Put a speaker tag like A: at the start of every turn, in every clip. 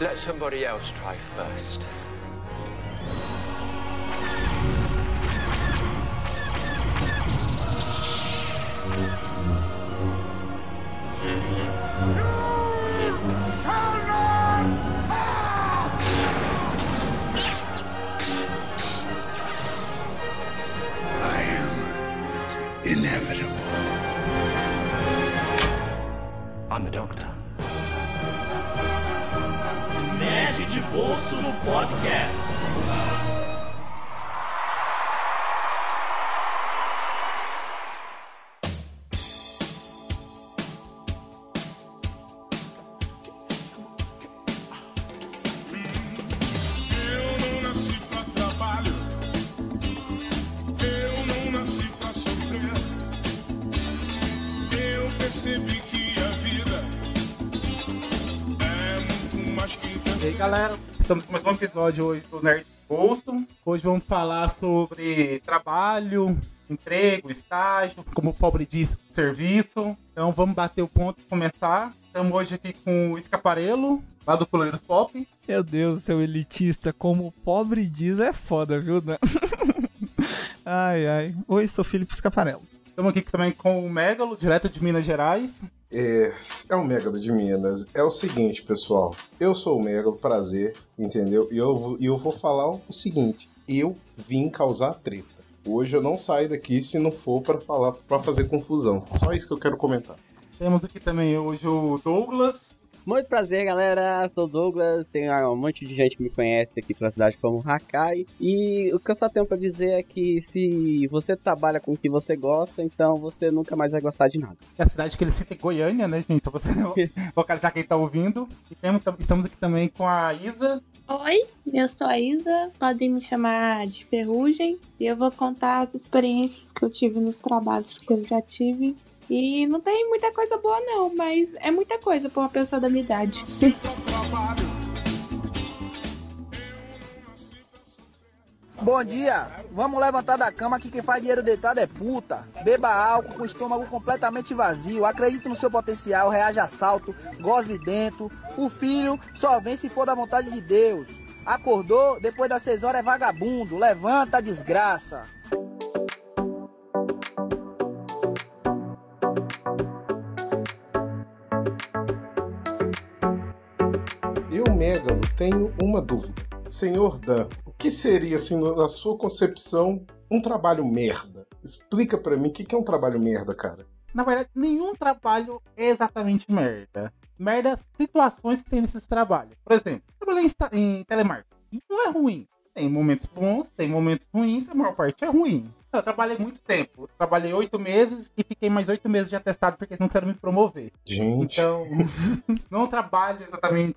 A: Let somebody else try first.
B: Podcast.
C: Episódio hoje do Nerd Bolso. Hoje vamos falar sobre trabalho, emprego, estágio, como o pobre diz, serviço. Então vamos bater o ponto e começar. Estamos hoje aqui com o Escaparelo, lá do Coleiros Pop.
D: Meu Deus, seu elitista, como o pobre diz, é foda, viu? Ai, ai. Oi, sou Felipe Scaparello.
C: Estamos aqui também com o Megalo, direto de Minas Gerais.
E: É, é o Megalo de Minas. É o seguinte, pessoal. Eu sou o Megalo, prazer, entendeu? E eu, eu vou falar o seguinte. Eu vim causar treta. Hoje eu não saio daqui se não for pra falar, para fazer confusão. Só isso que eu quero comentar.
C: Temos aqui também hoje o Douglas.
F: Muito prazer, galera. Sou o Douglas. Tem um monte de gente que me conhece aqui pela cidade como Hakai. E o que eu só tenho pra dizer é que se você trabalha com o que você gosta, então você nunca mais vai gostar de nada.
C: é a cidade que ele cita é Goiânia, né, gente? Pra você localizar quem tá ouvindo. E temos, estamos aqui também com a Isa.
G: Oi, eu sou a Isa, podem me chamar de Ferrugem e eu vou contar as experiências que eu tive nos trabalhos que eu já tive. E não tem muita coisa boa não, mas é muita coisa pra uma pessoa da minha idade.
H: Bom dia, vamos levantar da cama que quem faz dinheiro deitado é puta. Beba álcool com o estômago completamente vazio, acredite no seu potencial, reaja a salto, goze dentro. O filho só vem se for da vontade de Deus. Acordou, depois das seis horas é vagabundo, levanta desgraça.
E: Tenho uma dúvida. Senhor Dan, o que seria, assim, na sua concepção, um trabalho merda? Explica pra mim o que é um trabalho merda, cara.
C: Na verdade, nenhum trabalho é exatamente merda. Merda é situações que tem nesses trabalhos. Por exemplo, trabalhei em, em telemarketing. Não é ruim. Tem momentos bons, tem momentos ruins, a maior parte é ruim. Eu trabalhei muito tempo. Eu trabalhei oito meses e fiquei mais oito meses de atestado porque eles não quiseram me promover.
E: Gente,
C: Então, não trabalho exatamente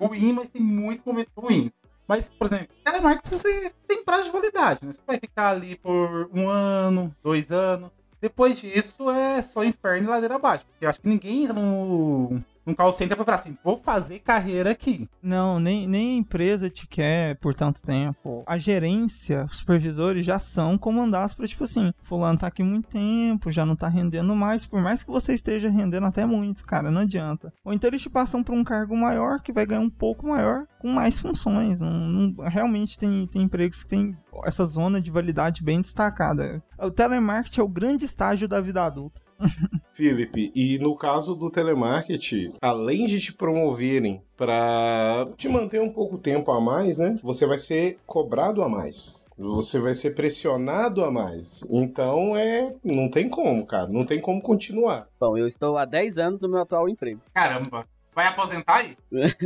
C: ruim, mas tem muitos momentos ruins. Mas, por exemplo, telemarketing você tem prazo de validade, né? Você vai ficar ali por um ano, dois anos. Depois disso é só inferno e ladeira abaixo. Porque eu acho que ninguém entra no, num call center pra falar assim, vou fazer carreira aqui.
D: Não, nem, nem a empresa te quer por tanto tempo. A gerência, os supervisores já são comandados pra, tipo assim, fulano tá aqui muito tempo, já não tá rendendo mais, por mais que você esteja rendendo até muito, cara, não adianta. Ou então eles te passam pra um cargo maior, que vai ganhar um pouco maior, com mais funções. Não, não- realmente tem, tem empregos que tem essa zona de validade bem destacada. O telemarketing é o grande estágio da vida adulta.
E: Felipe, e no caso do telemarketing, além de te promoverem pra te manter um pouco tempo a mais, né? Você vai ser cobrado a mais. Você vai ser pressionado a mais. Então é. Não tem como, cara. Não tem como continuar.
F: Bom, eu estou há 10 anos no meu atual emprego.
C: Caramba, vai aposentar aí?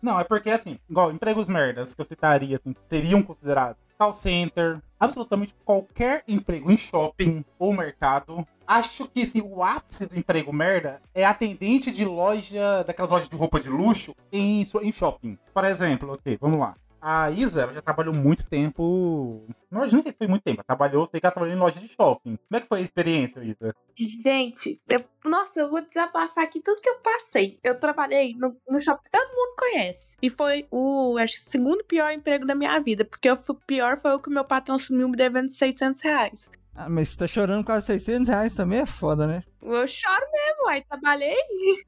C: Não, é porque assim, igual empregos merdas que eu citaria, assim, seriam considerados call center, absolutamente qualquer emprego em shopping ou mercado. Acho que assim, o ápice do emprego merda é atendente de loja, daquelas lojas de roupa de luxo em, em shopping. Por exemplo, ok, vamos lá. A Isa ela já trabalhou muito tempo. Não, nem sei se foi muito tempo. Ela trabalhou, sei que ela trabalhou em loja de shopping. Como é que foi a experiência, Isa?
G: Gente, eu- nossa, eu vou desabafar aqui tudo que eu passei. Eu trabalhei no, no shopping que todo mundo conhece. E foi o, acho que, o segundo pior emprego da minha vida. Porque o pior foi o que meu patrão sumiu me devendo 600 reais.
D: Ah, mas você tá chorando por causa de 600 reais também é foda, né?
G: Eu choro mesmo, aí trabalhei.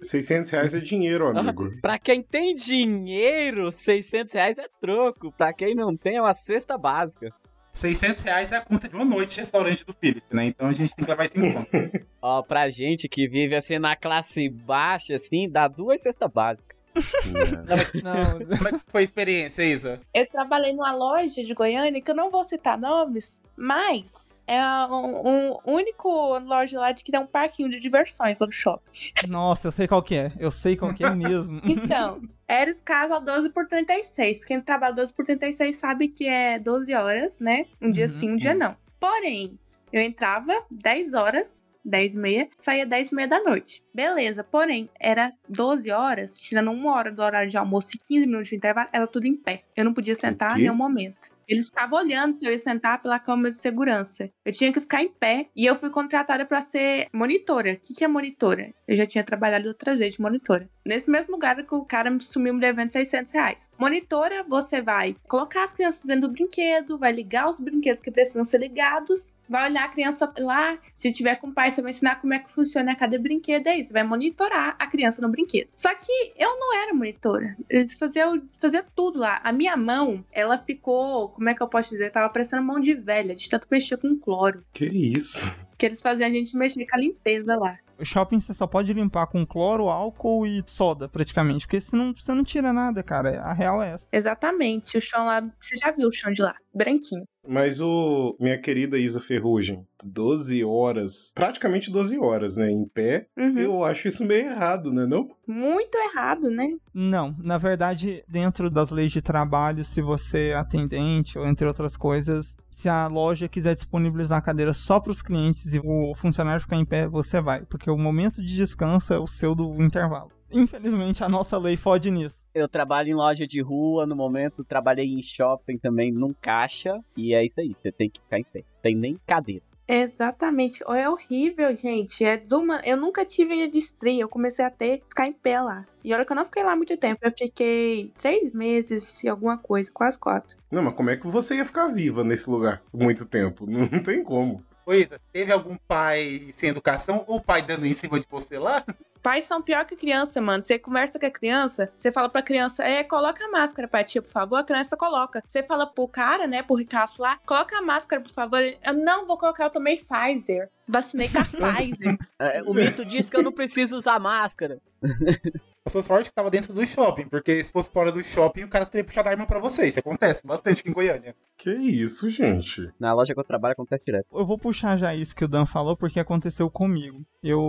E: 600 reais é dinheiro, amigo.
F: Pra quem tem dinheiro, 600 reais é troco. Pra quem não tem, é uma cesta básica.
C: 600 reais é a conta de uma noite de restaurante do Felipe, né? Então a gente tem que levar isso em conta.
F: Ó, pra gente que vive assim na classe baixa, assim, dá duas cestas básicas.
C: Não, mas
D: Não,
C: como é que foi a experiência, Isa?
G: Eu trabalhei numa loja de Goiânia, que eu não vou citar nomes, mas é um, um único loja lá de que tem um parquinho de diversões lá no shopping.
D: nossa, eu sei qual que é. Eu sei qual que é mesmo.
G: Então, Eres Casa 12 por 36. Quem trabalha 12 por 36 sabe que é 12 horas, né? Um dia
D: Uhum,
G: sim, um dia não. Porém, eu entrava 10 horas, 10 e meia, saía 10 e meia da noite. Beleza, porém, era 12 horas, tirando uma hora do horário de almoço e 15 minutos de intervalo, era tudo em pé. Eu não podia sentar em nenhum momento. Eles ficavam olhando se eu ia sentar pela câmera de segurança. Eu tinha que ficar em pé e eu fui contratada para ser monitora. O que, que é monitora? Eu já tinha trabalhado outra vez de monitora. Nesse mesmo lugar que o cara me sumiu me devendo 600 reais. Monitora, você vai colocar as crianças dentro do brinquedo, vai ligar os brinquedos que precisam ser ligados, vai olhar a criança lá. Se tiver com o pai, você vai ensinar como é que funciona cada brinquedo. É isso, vai monitorar a criança no brinquedo. Só que eu não era monitora. Eles faziam, faziam tudo lá. A minha mão, ela ficou, como é que eu posso dizer? Tava parecendo mão de velha, de tanto mexer com cloro.
E: Que isso?
G: Que eles faziam a gente mexer com a limpeza lá.
D: O shopping você só pode limpar com cloro, álcool e soda, praticamente. Porque senão você não tira nada, cara. A real é essa.
G: Exatamente. O chão lá, você já viu o chão de lá? Branquinho.
E: Mas o minha querida Isa Ferrugem, 12 horas, praticamente 12 horas, né, em pé,
G: Uhum.
E: eu acho isso meio errado, né, não?
G: Muito errado, né?
D: Não, na verdade, dentro das leis de trabalho, se você é atendente ou entre outras coisas, se a loja quiser disponibilizar a cadeira só para os clientes e o funcionário ficar em pé, você vai, porque o momento de descanso é o seu do intervalo. Infelizmente, a nossa lei fode nisso.
F: Eu trabalho em loja de rua, no momento trabalhei em shopping também, num caixa, e é isso aí, você tem que ficar em pé. Tem nem cadeira.
G: Exatamente. É horrível, gente. É desumano. Eu nunca tive de estria. Eu comecei a ter, ficar em pé lá. E olha que eu não fiquei lá muito tempo. Eu fiquei três meses e alguma coisa, quase quatro.
E: Não, mas como é que você ia ficar viva nesse lugar muito tempo? Não tem como.
C: Ô, Isa, teve algum pai sem educação ou pai dando em cima de você lá?
G: Pais são pior que criança, mano. Você conversa com a criança, você fala pra criança, é, coloca a máscara pra tia, por favor. A criança coloca. Você fala pro cara, né, pro Ricasso lá, coloca a máscara, por favor. Eu não vou colocar, eu tomei Pfizer. Vacinei com a Pfizer.
F: É, o mito diz que eu não preciso usar máscara.
C: A sua sorte que tava dentro do shopping, porque se fosse fora do shopping, o cara teria puxado a arma pra você. Isso acontece bastante aqui em Goiânia.
E: Que isso, gente?
F: Na loja que eu trabalho acontece direto.
D: Eu vou puxar já isso que o Dan falou, porque aconteceu comigo. Eu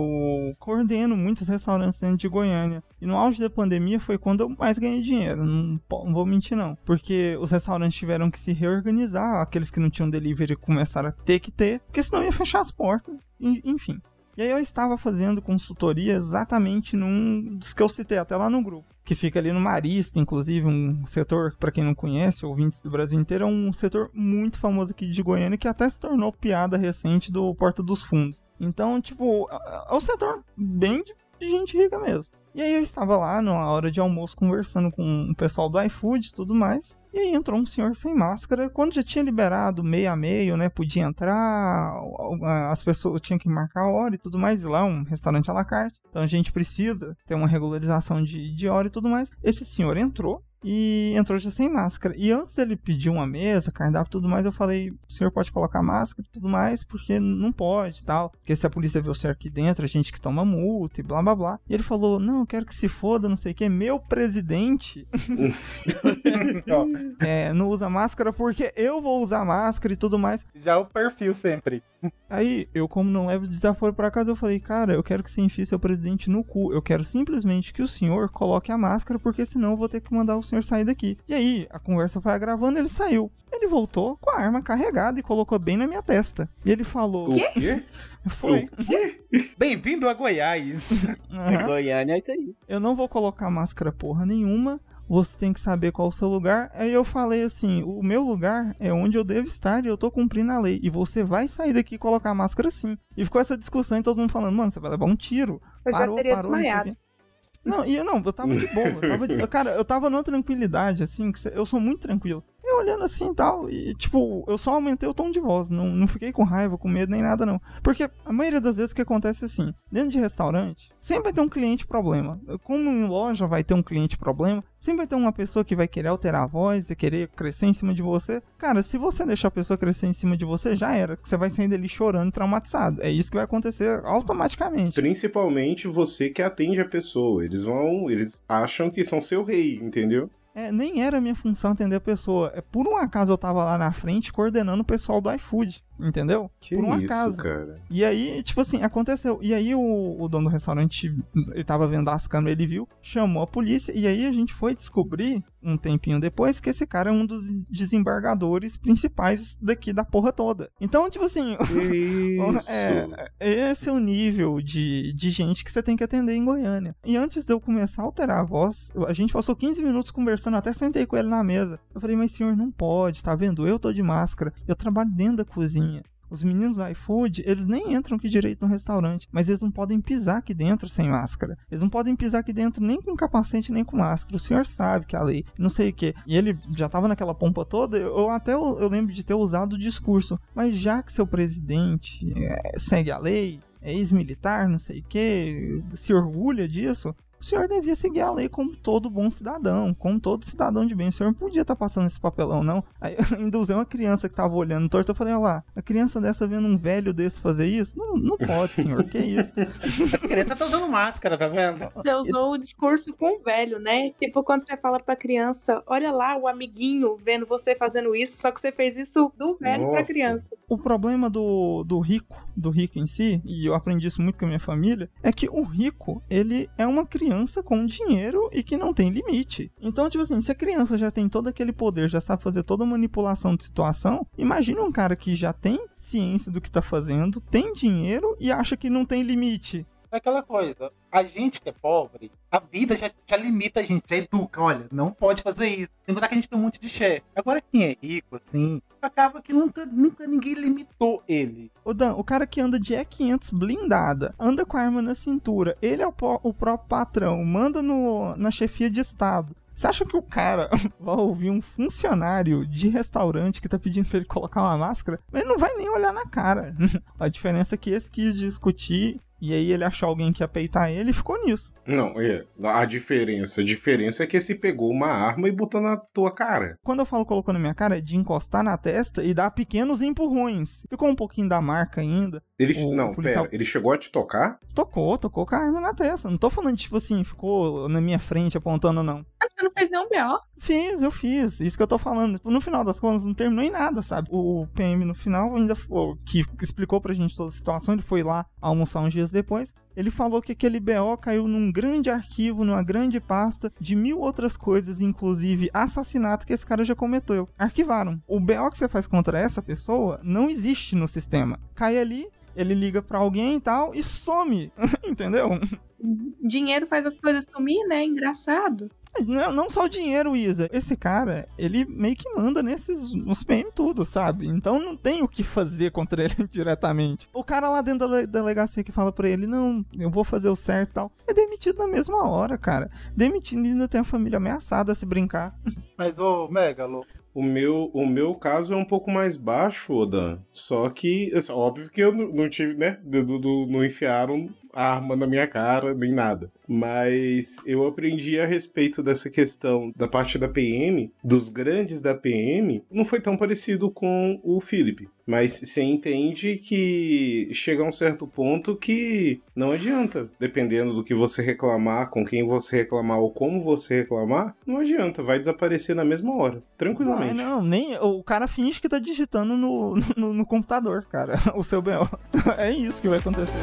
D: coordeno muitos restaurantes dentro de Goiânia. E no auge da pandemia foi quando eu mais ganhei dinheiro. Não, não vou mentir, não. Porque os restaurantes tiveram que se reorganizar. Aqueles que não tinham delivery começaram a ter que ter. Porque senão ia fechar as portas. Enfim. E aí eu estava fazendo consultoria exatamente num dos que eu citei até lá no grupo. Que fica ali no Marista, inclusive, um setor, para quem não conhece, ouvintes do Brasil inteiro, é um setor muito famoso aqui de Goiânia, que até se tornou piada recente do Porta dos Fundos. Então, tipo, é um setor bem de gente rica mesmo. E aí eu estava lá na hora de almoço conversando com o pessoal do iFood e tudo mais. E aí entrou um senhor sem máscara. Quando já tinha liberado meio a meio, né? Podia entrar, as pessoas tinham que marcar a hora e tudo mais. E lá um restaurante à la carte. Então a gente precisa ter uma regularização de, de hora e tudo mais. Esse senhor entrou. E entrou já sem máscara. E antes dele pedir uma mesa, cardápio e tudo mais, eu falei: o senhor pode colocar máscara e tudo mais, porque não pode tal. Porque se a polícia vê o senhor aqui dentro, a gente que toma multa e blá blá blá. E ele falou: não, eu quero que se foda, não sei o que. Meu presidente é, não usa máscara porque eu vou usar máscara e tudo mais.
C: já é o perfil sempre.
D: Aí, eu, como não levo desaforo pra casa, eu falei, cara, eu quero que você enfie seu presidente no cu. Eu quero simplesmente que o senhor coloque a máscara, porque senão eu vou ter que mandar o senhor sair daqui. E aí, a conversa foi agravando, ele saiu. Ele voltou com a arma carregada e colocou bem na minha testa. E ele falou.
E: O quê?
D: Foi.
C: Bem-vindo a Goiás.
D: Aham.
F: Goiânia é isso aí.
D: eu não vou colocar máscara porra nenhuma. Você tem que saber qual é o seu lugar. Aí eu falei assim: o meu lugar é onde eu devo estar e eu tô cumprindo a lei. E você vai sair daqui e colocar a máscara sim. E ficou essa discussão e todo mundo falando: mano, você vai levar um tiro.
G: Eu já teria desmaiado.
D: Não e eu não, eu tava de boa. Eu tava cara, eu tava numa tranquilidade, assim, que eu sou muito tranquilo. Olhando assim e tal. E, tipo, eu só aumentei o tom de voz. Não, não fiquei com raiva, com medo nem nada, não. Porque a maioria das vezes que acontece é assim: dentro de restaurante, sempre vai ter um cliente problema. Como em loja vai ter um cliente problema, sempre vai ter uma pessoa que vai querer alterar a voz e querer crescer em cima de você. Cara, se você deixar a pessoa crescer em cima de você, já era. Você vai sair dali chorando, traumatizado. É isso que vai acontecer automaticamente.
E: Principalmente você que atende a pessoa. Eles vão. Eles acham que são seu rei, entendeu?
D: É, nem era minha função atender a pessoa. É por um acaso eu tava lá na frente coordenando o pessoal do iFood, entendeu?
E: Que
D: por um
E: isso,
D: acaso.
E: cara.
D: E aí, tipo assim, aconteceu. E aí o, o dono do restaurante, ele tava vendo as câmeras, ele viu, chamou a polícia, e aí a gente foi descobrir, um tempinho depois, que esse cara é um dos desembargadores principais daqui da porra toda. Então, tipo assim,
E: Isso.
D: é, esse é o nível de, de gente que você tem que atender em Goiânia. E antes de eu começar a alterar a voz, a gente passou 15 minutos conversando, até sentei com ele na mesa. Eu falei, mas senhor, não pode, tá vendo? Eu tô de máscara, eu trabalho dentro da cozinha. Os meninos do iFood, eles nem entram aqui direito no restaurante, mas eles não podem pisar aqui dentro sem máscara. Eles não podem pisar aqui dentro nem com capacete, nem com máscara. O senhor sabe que é a lei, não sei o que. E ele já tava naquela pompa toda, eu até eu lembro de ter usado o discurso. Mas já que seu presidente é, segue a lei, é ex-militar, não sei o que, se orgulha disso, o senhor devia seguir a lei como todo bom cidadão, como todo cidadão de bem. O senhor não podia estar passando esse papelão, não. Aí eu ainda usei uma criança que tava olhando torto. Eu falei, olha lá, a criança dessa vendo um velho desse fazer isso? Não, não pode, senhor, que isso?
C: A criança tá usando máscara, tá vendo?
G: Você usou o discurso com o velho, né? Tipo, quando você fala pra criança, olha lá o amiguinho vendo você fazendo isso, só que você fez isso do velho pra
E: Nossa.
G: criança.
D: O problema do, do rico, do rico em si, e eu aprendi isso muito com a minha família, é que o rico, ele é uma criança com dinheiro e que não tem limite. Então, tipo assim, se a criança já tem todo aquele poder, já sabe fazer toda a manipulação de situação, imagina um cara que já tem ciência do que tá fazendo, tem dinheiro e acha que não tem limite.
C: É aquela coisa, a gente que é pobre, a vida já, já limita a gente, já educa, olha, não pode fazer isso. Tem que a gente tem um monte de chefe. Agora quem é rico, assim, acaba que nunca, nunca ninguém limitou ele.
D: Ô Dan, o cara que anda de E500 blindada, anda com a arma na cintura, ele é o, o próprio patrão, manda no, na chefia de estado. Você acha que o cara vai ouvir um funcionário de restaurante que tá pedindo pra ele colocar uma máscara? Ele não vai nem olhar na cara. A diferença é que esse quis discutir e aí ele achou alguém que ia peitar ele e ficou nisso.
E: Não, é. A diferença. A diferença é que esse pegou uma arma e botou na tua cara.
D: Quando eu falo colocou na minha cara, é de encostar na testa e dar pequenos empurrões. Ficou um pouquinho da marca ainda.
E: Ele.
D: O
E: não,
D: policial-
E: pera. Ele chegou a te tocar?
D: Tocou, tocou com a arma na testa. Não tô falando, tipo assim, ficou na minha frente apontando, não.
G: Você não fez nenhum B.O.?
D: Fiz, eu fiz. Isso que eu tô falando. No final das contas, não terminou em nada, sabe? O PM no final ainda foi, que explicou pra gente toda a situação. Ele foi lá almoçar uns dias depois. Ele falou que aquele BO caiu num grande arquivo, numa grande pasta de mil outras coisas, inclusive assassinato que esse cara já cometeu. Arquivaram. O BO que você faz contra essa pessoa não existe no sistema. Cai ali, ele liga pra alguém e tal e some. Entendeu?
G: Dinheiro faz as coisas sumir, né? Engraçado.
D: Não, não só o dinheiro, Isa. Esse cara, ele meio que manda nesses nos PM tudo, sabe? Então não tem o que fazer contra ele diretamente. O cara lá dentro da le- delegacia que fala pra ele, não, eu vou fazer o certo e tal, é demitido na mesma hora, cara. Demitido e ainda tem a família ameaçada se brincar.
C: Mas, ô, Megalo,
E: O meu, o meu caso é um pouco mais baixo, Odan. Só que, assim, óbvio que eu não, não tive, né? do- do- não enfiaram a arma na minha cara, nem nada. Mas eu aprendi a respeito dessa questão da parte da PM, dos grandes da PM, não foi tão parecido com o Felipe. Mas você entende que chega a um certo ponto que não adianta, dependendo do que você reclamar, com quem você reclamar ou como você reclamar, não adianta, vai desaparecer na mesma hora,
D: Ah,
E: tranquilamente.
D: não, nem o cara finge que tá digitando no, no, no computador, cara, o seu BO. É isso que vai acontecer.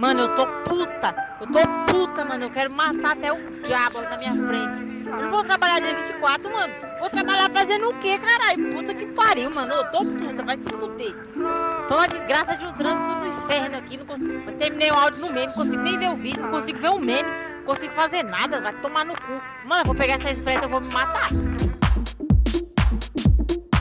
I: Mano, eu tô puta. Eu tô puta, mano. Eu quero matar até o diabo na minha frente. Eu não vou trabalhar dia 24, mano. Vou trabalhar fazendo o quê, caralho? Puta que pariu, mano. Eu tô puta, vai se fuder. Tô na desgraça de um trânsito do inferno aqui. Não consigo... Eu terminei o áudio no meme, não consigo nem ver o vídeo, não consigo ver o meme, não consigo fazer nada. Vai tomar no cu. Mano, eu vou pegar essa expressa, eu vou me matar.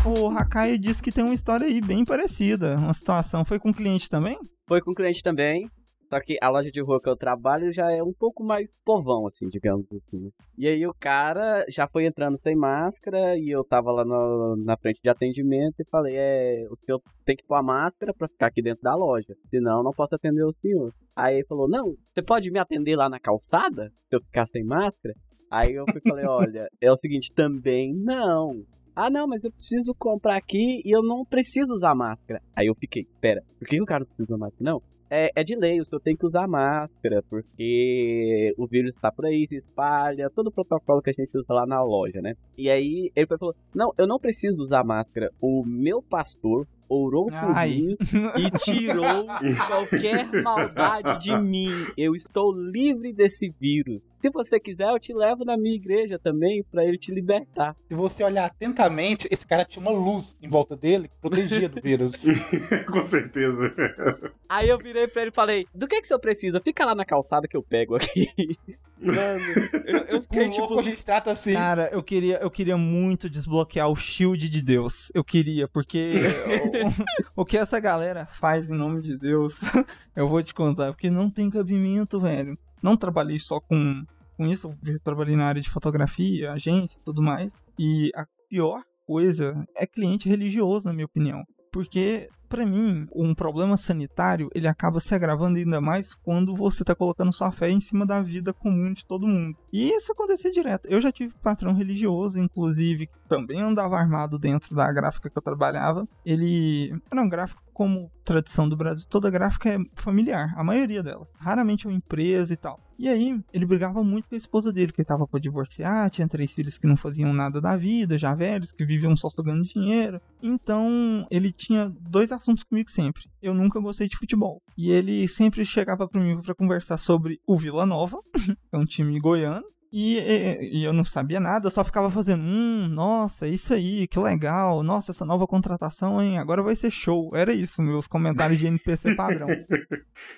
D: O Hakai disse que tem uma história aí bem parecida. Uma situação. Foi com o cliente também?
F: Foi com o cliente também. Só que a loja de rua que eu trabalho já é um pouco mais povão, assim, digamos assim. E aí o cara já foi entrando sem máscara e eu tava lá no, na frente de atendimento e falei, é, o senhor tem que pôr a máscara pra ficar aqui dentro da loja. Senão não posso atender o senhor. Aí ele falou, não, você pode me atender lá na calçada? Se eu ficar sem máscara? Aí eu fui, falei, olha, é o seguinte, também não. Ah, não, mas eu preciso comprar aqui e eu não preciso usar máscara. Aí eu fiquei, pera, por que o cara não precisa usar máscara? Não, é, é de lei, o senhor tem que usar máscara, porque o vírus está por aí, se espalha, todo o protocolo que a gente usa lá na loja, né? E aí ele falou: Não, eu não preciso usar máscara. O meu pastor orou por
D: Ai.
F: mim e tirou qualquer maldade de mim. Eu estou livre desse vírus. Se você quiser, eu te levo na minha igreja também para ele te libertar.
C: Se você olhar atentamente, esse cara tinha uma luz em volta dele que protegia do vírus.
E: Com certeza.
F: Aí eu virei pra ele e falei: Do que que o senhor precisa? Fica lá na calçada que eu pego aqui. Mano, eu, eu fiquei tipo.
C: louco a gente trata assim.
D: Cara, eu queria, eu queria muito desbloquear o shield de Deus. Eu queria, porque o, que essa galera faz em nome de Deus, eu vou te contar, porque não tem cabimento, velho. Não trabalhei só com, com isso, eu trabalhei na área de fotografia, agência tudo mais. E a pior coisa é cliente religioso, na minha opinião. Porque, pra mim, um problema sanitário, ele acaba se agravando ainda mais quando você tá colocando sua fé em cima da vida comum de todo mundo. E isso acontecia direto. Eu já tive patrão religioso, inclusive, que também andava armado dentro da gráfica que eu trabalhava. Ele era um gráfico como tradição do Brasil, toda gráfica é familiar, a maioria dela. Raramente é uma empresa e tal. E aí, ele brigava muito com a esposa dele, que ele tava pra divorciar, tinha três filhos que não faziam nada da vida, já velhos, que viviam só sugando dinheiro. Então, ele tinha dois assuntos comigo sempre. Eu nunca gostei de futebol. E ele sempre chegava pra mim pra conversar sobre o Vila Nova, que é um time goiano. E, e- e eu não sabia nada, eu só ficava fazendo, hum, nossa, isso aí, que legal, nossa, essa nova contratação, hein, agora vai ser show. Era isso, meus comentários de NPC padrão.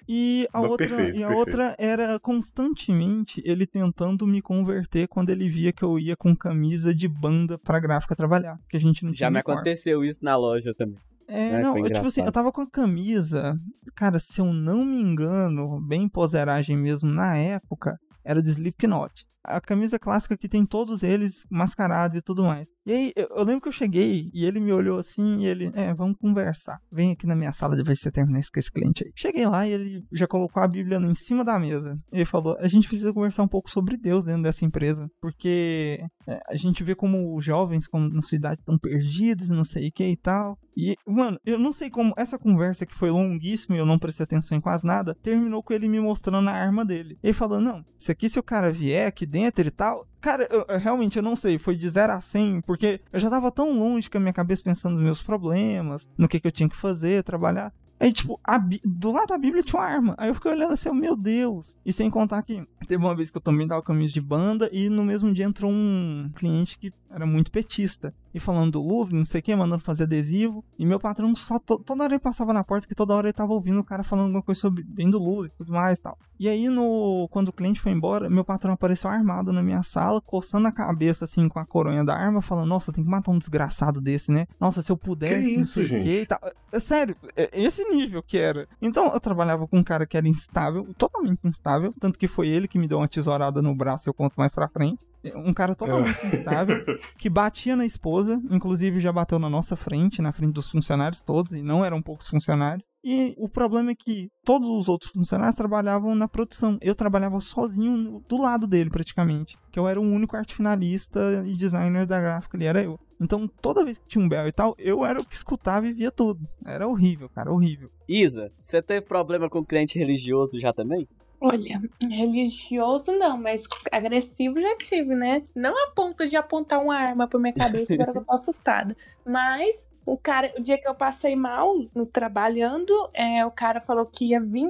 D: E a,
E: Não,
D: outra,
E: perfeito,
D: e a
E: perfeito.
D: outra era constantemente ele tentando me converter quando ele via que eu ia com camisa de banda pra gráfica trabalhar. Que a gente não tinha
F: Já me
D: uniforme.
F: aconteceu isso na loja também.
D: É,
F: É,
D: não, eu, tipo assim, eu tava com a camisa, cara, se eu não me engano, bem poseragem mesmo na época, era do Slipknot. A camisa clássica que tem todos eles mascarados e tudo mais. E aí, eu, eu lembro que eu cheguei e ele me olhou assim e ele, é, vamos conversar. Vem aqui na minha sala depois que você terminar isso com esse cliente aí. Cheguei lá e ele já colocou a Bíblia em cima da mesa. Ele falou, a gente precisa conversar um pouco sobre Deus dentro dessa empresa. Porque é, a gente vê como os jovens como na sua idade estão perdidos não sei o que e tal. E, mano, eu não sei como essa conversa que foi longuíssima e eu não prestei atenção em quase nada, terminou com ele me mostrando a arma dele. Ele falou: Não, isso aqui, se o cara vier aqui dentro e tal. Cara, eu, eu realmente eu não sei, foi de 0 a 100, porque eu já tava tão longe com a minha cabeça pensando nos meus problemas, no que, que eu tinha que fazer, trabalhar. Aí, tipo, Bí- do lado da Bíblia tinha uma arma. Aí eu fiquei olhando assim, meu Deus. E sem contar que teve uma vez que eu também dava caminhos de banda e no mesmo dia entrou um cliente que era muito petista. E falando do Louvre, não sei o que, mandando fazer adesivo. E meu patrão só to- toda hora ele passava na porta que toda hora ele tava ouvindo o cara falando alguma coisa sobre bem do Louvre e tudo mais e tal. E aí, no, quando o cliente foi embora, meu patrão apareceu armado na minha sala, coçando a cabeça assim com a coronha da arma, falando: Nossa, tem que matar um desgraçado desse, né? Nossa, se eu pudesse, não
E: isso,
D: sei o que e tal. É sério, é esse nível que era. Então eu trabalhava com um cara que era instável, totalmente instável, tanto que foi ele que me deu uma tesourada no braço, eu conto mais pra frente. Um cara totalmente instável, que batia na esposa, inclusive já bateu na nossa frente, na frente dos funcionários todos, e não eram poucos funcionários. E o problema é que todos os outros funcionários trabalhavam na produção. Eu trabalhava sozinho do lado dele, praticamente. Que eu era o único arte finalista e designer da gráfica, ele era eu. Então, toda vez que tinha um bel e tal, eu era o que escutava e via tudo. Era horrível, cara, horrível.
F: Isa, você teve problema com cliente religioso já também?
G: Olha, religioso não, mas agressivo já tive, né? Não a ponto de apontar uma arma pra minha cabeça, agora que eu tô assustada. Mas o cara, o dia que eu passei mal no- trabalhando, é, o cara falou que ia vir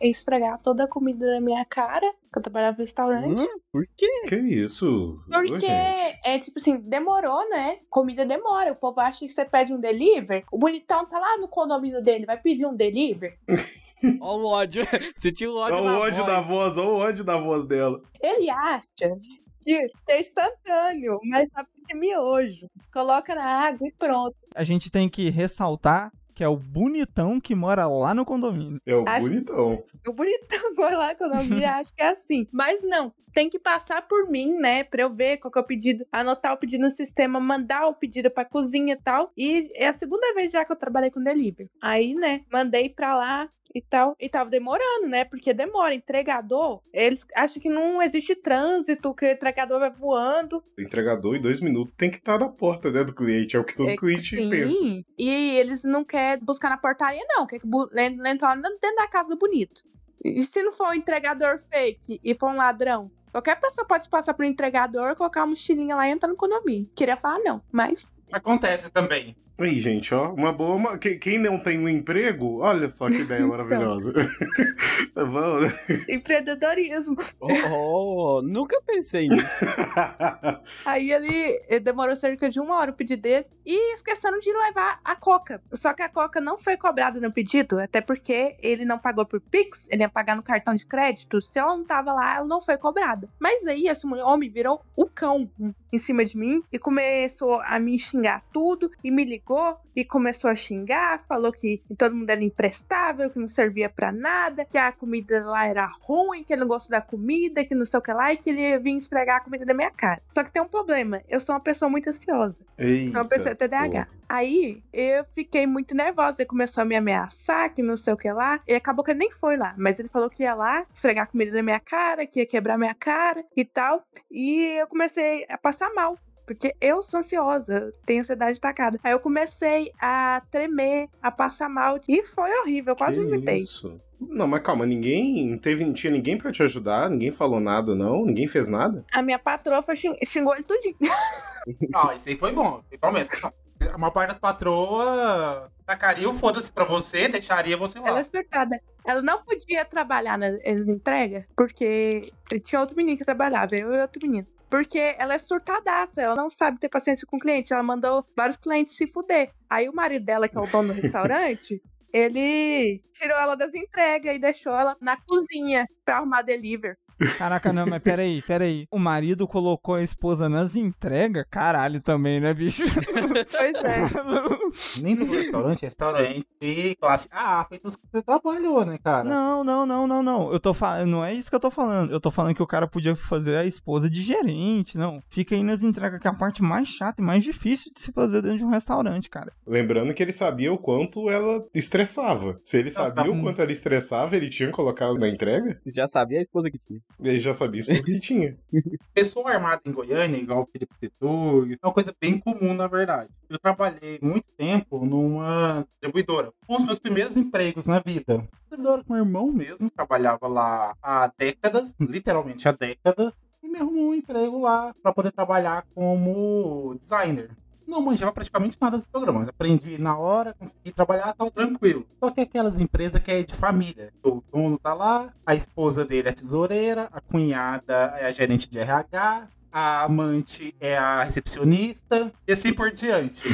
G: e esfregar toda a comida na minha cara, que eu trabalhava no restaurante.
F: Hum, por quê?
E: Que isso?
G: Porque
E: Ô,
G: é tipo assim, demorou, né? Comida demora. O povo acha que você pede um delivery. O bonitão tá lá no condomínio dele, vai pedir um delivery.
F: Ó o ódio. Você tinha o ódio
E: Olha
F: na
E: o ódio
F: voz.
E: da voz, olha o ódio da voz dela.
G: Ele acha que é instantâneo, mas sabe que é miojo. Coloca na água e pronto.
D: A gente tem que ressaltar que é o bonitão que mora lá no condomínio.
E: É o
G: Acho-
E: bonitão.
G: O bonitão vai lá com o nome acho que é assim. Mas não, tem que passar por mim, né? Pra eu ver qual que é o pedido, anotar o pedido no sistema, mandar o pedido pra cozinha e tal. E é a segunda vez já que eu trabalhei com delivery. Aí, né, mandei pra lá e tal. E tava demorando, né? Porque demora. Entregador, eles acham que não existe trânsito, que o entregador vai voando.
E: Entregador em dois minutos tem que estar na porta né, do cliente. É o que todo
G: É,
E: cliente
G: sim.
E: pensa.
G: E eles não querem buscar na portaria, não. Quer que entrar dentro da casa do bonito. E se não for um entregador fake e for um ladrão? Qualquer pessoa pode passar por um entregador, colocar uma mochilinha lá e entrar no condomínio. Queria falar não, mas
C: Acontece também.
E: Aí, gente, ó, uma boa. uma- que- Quem não tem um emprego, olha só que ideia maravilhosa. tá bom, né?
G: empreendedorismo.
F: Oh, oh, nunca pensei nisso.
G: Aí ele, ele demorou cerca de uma hora o pedido dele e esqueceram de levar a coca. Só que a coca não foi cobrada no pedido, até porque ele não pagou por Pix, ele ia pagar no cartão de crédito. Se ela não tava lá, ela não foi cobrada. Mas aí esse homem virou o cão em cima de mim e começou a me xingar tudo e me ligou e começou a xingar, falou que todo mundo era imprestável, que não servia pra nada, que a comida lá era ruim, que ele não gostou da comida, que não sei o que lá e que ele ia vir esfregar a comida na minha cara. Só que tem um problema, eu sou uma pessoa muito ansiosa.
E: Eita,
G: Sou uma pessoa TDAH. Aí eu fiquei muito nervosa. Ele começou a me ameaçar, que não sei o que lá. E acabou que ele nem foi lá. Mas ele falou que ia lá esfregar comida na minha cara, que ia quebrar minha cara e tal. E eu comecei a passar mal. Porque eu sou ansiosa, tenho ansiedade tacada. Aí eu comecei a tremer, a passar mal. E foi horrível, eu quase
E: Que
G: vomitei.
E: Isso. Não, mas calma, ninguém. Não, teve, não tinha ninguém pra te ajudar, ninguém falou nada, não, ninguém fez nada.
G: A minha patroa foi xing- xingou ele tudinho.
C: Não, isso aí foi bom. Foi bom mesmo. A maior parte das patroas tacaria o foda-se pra você, deixaria você lá.
G: Ela é surtada. Ela não podia trabalhar nas entregas, porque tinha outro menino que trabalhava, eu e outro menino. Porque ela é surtadaça, ela não sabe ter paciência com o cliente. Ela mandou vários clientes se fuder. Aí o marido dela, que é o dono do restaurante, ele tirou ela das entregas e deixou ela na cozinha pra arrumar delivery.
D: Caraca, não, mas peraí, peraí. O marido colocou a esposa nas entregas? Caralho também, né, bicho?
G: Pois é.
C: Nem todo restaurante, restaurante classe A, feito que você trabalhou, né, cara?
D: Não, não, não, não, não. Eu tô falando, não é isso que eu tô falando. Eu tô falando que o cara podia fazer a esposa de gerente, não. Fica aí nas entregas, que é a parte mais chata e mais difícil de se fazer dentro de um restaurante, cara.
E: Lembrando que ele sabia o quanto ela estressava. Se ele sabia
D: tá
E: o quanto ela estressava, ele tinha colocado na entrega?
F: Já sabia a esposa que tinha.
E: Ele já sabia esposa que tinha.
C: Pessoa armada em Goiânia, igual o Felipe citou, é uma coisa bem comum, na verdade. Eu trabalhei muito tempo numa distribuidora. Um dos meus primeiros empregos na vida. Distribuidora com meu irmão mesmo, trabalhava lá há décadas, literalmente há décadas, e me arrumou um emprego lá para poder trabalhar como designer. Não manjava praticamente nada dos programas. Aprendi na hora, consegui trabalhar, tava tranquilo. Só que aquelas empresas que é de família. O dono tá lá, a esposa dele é tesoureira, a cunhada é a gerente de RH, a amante é a recepcionista, e assim por diante.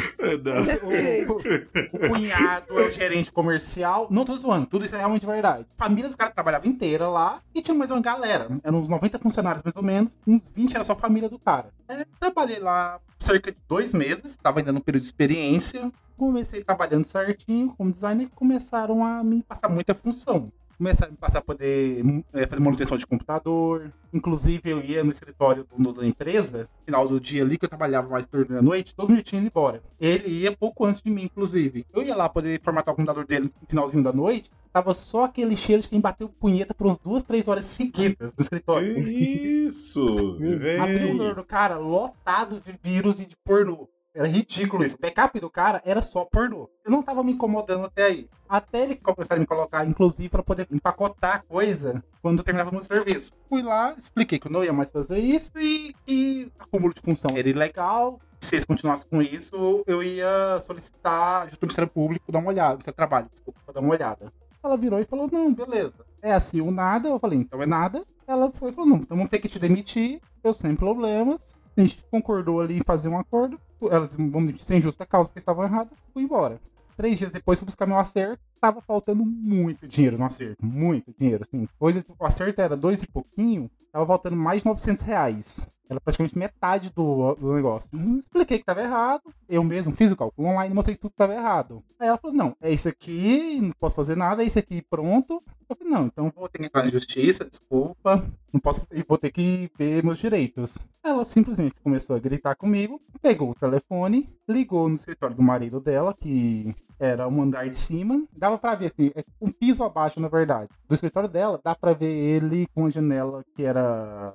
C: O, o- o cunhado é o gerente comercial. Não tô zoando, tudo isso é realmente verdade. A família do cara trabalhava inteira lá e tinha mais uma galera. Eram uns 90 funcionários mais ou menos, uns 20 era só a família do cara. É, trabalhei lá cerca de dois meses, tava ainda no período de experiência. Comecei trabalhando certinho como designer e começaram a me passar muita função. Começaram a me passar a poder é, fazer manutenção de computador. Inclusive, eu ia no escritório do da empresa, final do dia ali, que eu trabalhava mais turno da noite, todo mundo tinha ido embora. Ele ia pouco antes de mim, inclusive. Eu ia lá poder formatar o computador dele no finalzinho da noite, tava só aquele cheiro de quem bateu punheta por uns duas, três horas seguidas no escritório.
E: Isso,
C: Abriu o do cara lotado de vírus e de pornô. Era ridículo isso. O backup do cara era só pornô. Eu não tava me incomodando até aí. Até ele começar a me colocar, inclusive, pra poder empacotar coisa quando terminava meu serviço. Fui lá, expliquei que eu não ia mais fazer isso e que acúmulo de função era ilegal. Se eles continuassem com isso, eu ia solicitar ajuda do Ministério Público dar uma olhada, do Trabalho, desculpa, pra dar uma olhada. Ela virou e falou: Não, beleza. É assim o nada. Eu falei: Então é nada. Ela foi e falou: Não, então vamos ter que te demitir. Eu sem problemas. A gente concordou ali em fazer um acordo. Elas vamos dizer, sem justa causa porque estavam erradas. Fui embora. Três dias depois fui buscar meu acerto. Tava faltando muito dinheiro no acerto. Muito dinheiro, assim. Coisa, o acerto era dois e pouquinho. Tava faltando mais de 900 reais. Era praticamente metade do, do negócio. Eu expliquei que tava errado. Eu mesmo fiz o cálculo online mostrei que tudo tava errado. Aí ela falou: não, é isso aqui, não posso fazer nada, é isso aqui, pronto. Eu falei, não, então vou ter que entrar na justiça, desculpa. Não posso. E vou ter que ver meus direitos. Ela simplesmente começou a gritar comigo, pegou o telefone, ligou no escritório do marido dela, que era um andar de cima. Dava pra ver, assim, é um piso abaixo, na verdade. Do escritório dela, dá pra ver ele com a janela que era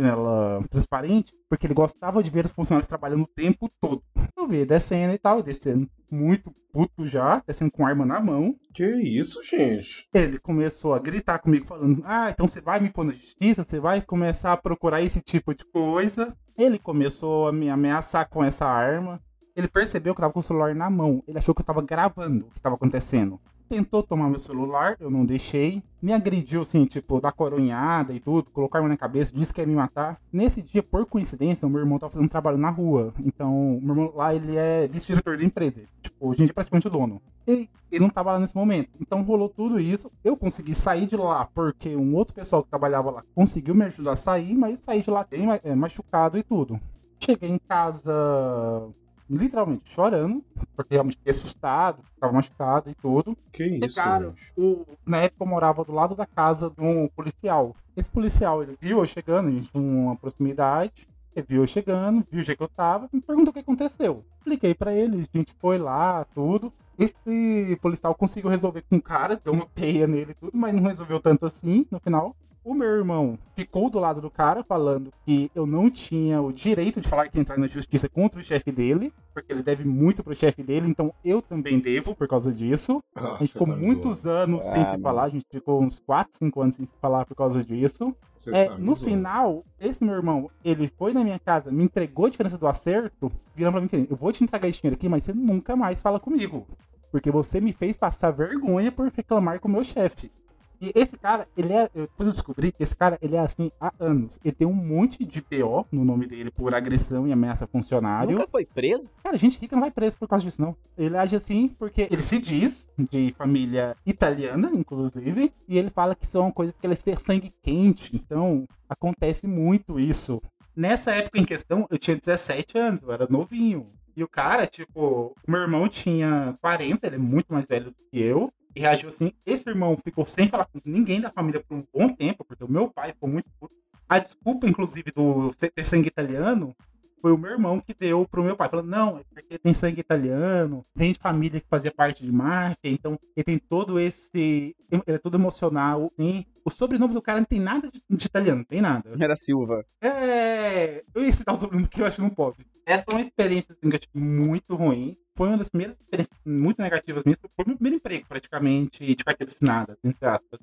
C: janela transparente, porque ele gostava de ver os funcionários trabalhando o tempo todo. Eu vi descendo e tal, descendo muito puto já, descendo com arma na mão.
E: Que isso, gente?
C: Ele começou a gritar comigo, falando: Ah, então você vai me pôr na justiça, você vai começar a procurar esse tipo de coisa. Ele começou a me ameaçar com essa arma. Ele percebeu que eu tava com o celular na mão. Ele achou que eu tava gravando o que tava acontecendo. Tentou tomar meu celular, eu não deixei. Me agrediu, assim, tipo, da coronhada e tudo, colocar arma na cabeça, disse que ia me matar. Nesse dia, por coincidência, o meu irmão tava fazendo trabalho na rua. Então, meu irmão lá, ele é vice-diretor da empresa. Tipo, hoje em dia é praticamente o dono. E ele não tava lá nesse momento. Então, rolou tudo isso. Eu consegui sair de lá porque um outro pessoal que trabalhava lá conseguiu me ajudar a sair, mas saí de lá bem é, machucado e tudo. Cheguei em casa literalmente chorando, porque realmente fiquei assustado, estava machucado e tudo.
E: Que isso?
C: Pegaram o, na época eu morava do lado da casa de um policial. Esse policial, ele viu eu chegando, a gente tinha uma proximidade. Ele viu eu chegando, viu o jeito que eu tava, me perguntou o que aconteceu. Expliquei pra ele, a gente foi lá, tudo. Esse policial conseguiu resolver com o cara, deu uma peia nele e tudo, mas não resolveu tanto assim no final. O meu irmão ficou do lado do cara, falando que eu não tinha o direito de falar que entrar na justiça contra o chefe dele, porque ele deve muito pro chefe dele, então eu também devo por causa disso.
E: Ah,
C: a gente ficou
E: tá
C: muitos
E: zoando.
C: anos sem
E: Ah,
C: se
E: mano.
C: falar, a gente ficou uns 4, 5 anos sem se falar por causa disso. É,
E: tá
C: no
E: zoando.
C: final, esse meu irmão, ele foi na minha casa, me entregou a diferença do acerto, virando pra mim, eu vou te entregar esse dinheiro aqui, mas você nunca mais fala comigo. Porque você me fez passar vergonha por reclamar com o meu chefe. E esse cara, ele é. eu- Depois eu descobri que esse cara, ele é assim há anos. Ele tem um monte de PO no nome dele por agressão e ameaça a funcionário.
F: Nunca foi preso?
C: Cara, gente rica não vai preso por causa disso, não. Ele age assim porque ele se diz de família italiana, inclusive, e ele fala que são coisas que ele tem sangue quente. Então, acontece muito isso. Nessa época em questão, eu tinha 17 anos, eu era novinho. E o cara, tipo, o meu irmão tinha 40, ele é muito mais velho do que eu. E reagiu assim. Esse irmão ficou sem falar com ninguém da família por um bom tempo, porque o meu pai ficou muito puto. A desculpa, inclusive, do ter sangue italiano foi o meu irmão que deu pro meu pai. Falando, não, é porque tem sangue italiano, vem de família que fazia parte de máfia, então ele tem todo esse. Ele é todo emocional. Sim. O sobrenome do cara não tem nada de, de italiano, não tem nada.
F: Era Silva.
C: É. Eu ia citar o sobrenome que eu acho que não pode. Essa é uma experiência assim, que eu tive muito ruim. Foi uma das primeiras experiências muito negativas minhas. Foi meu primeiro emprego, praticamente, de carteira assinada, entre aspas.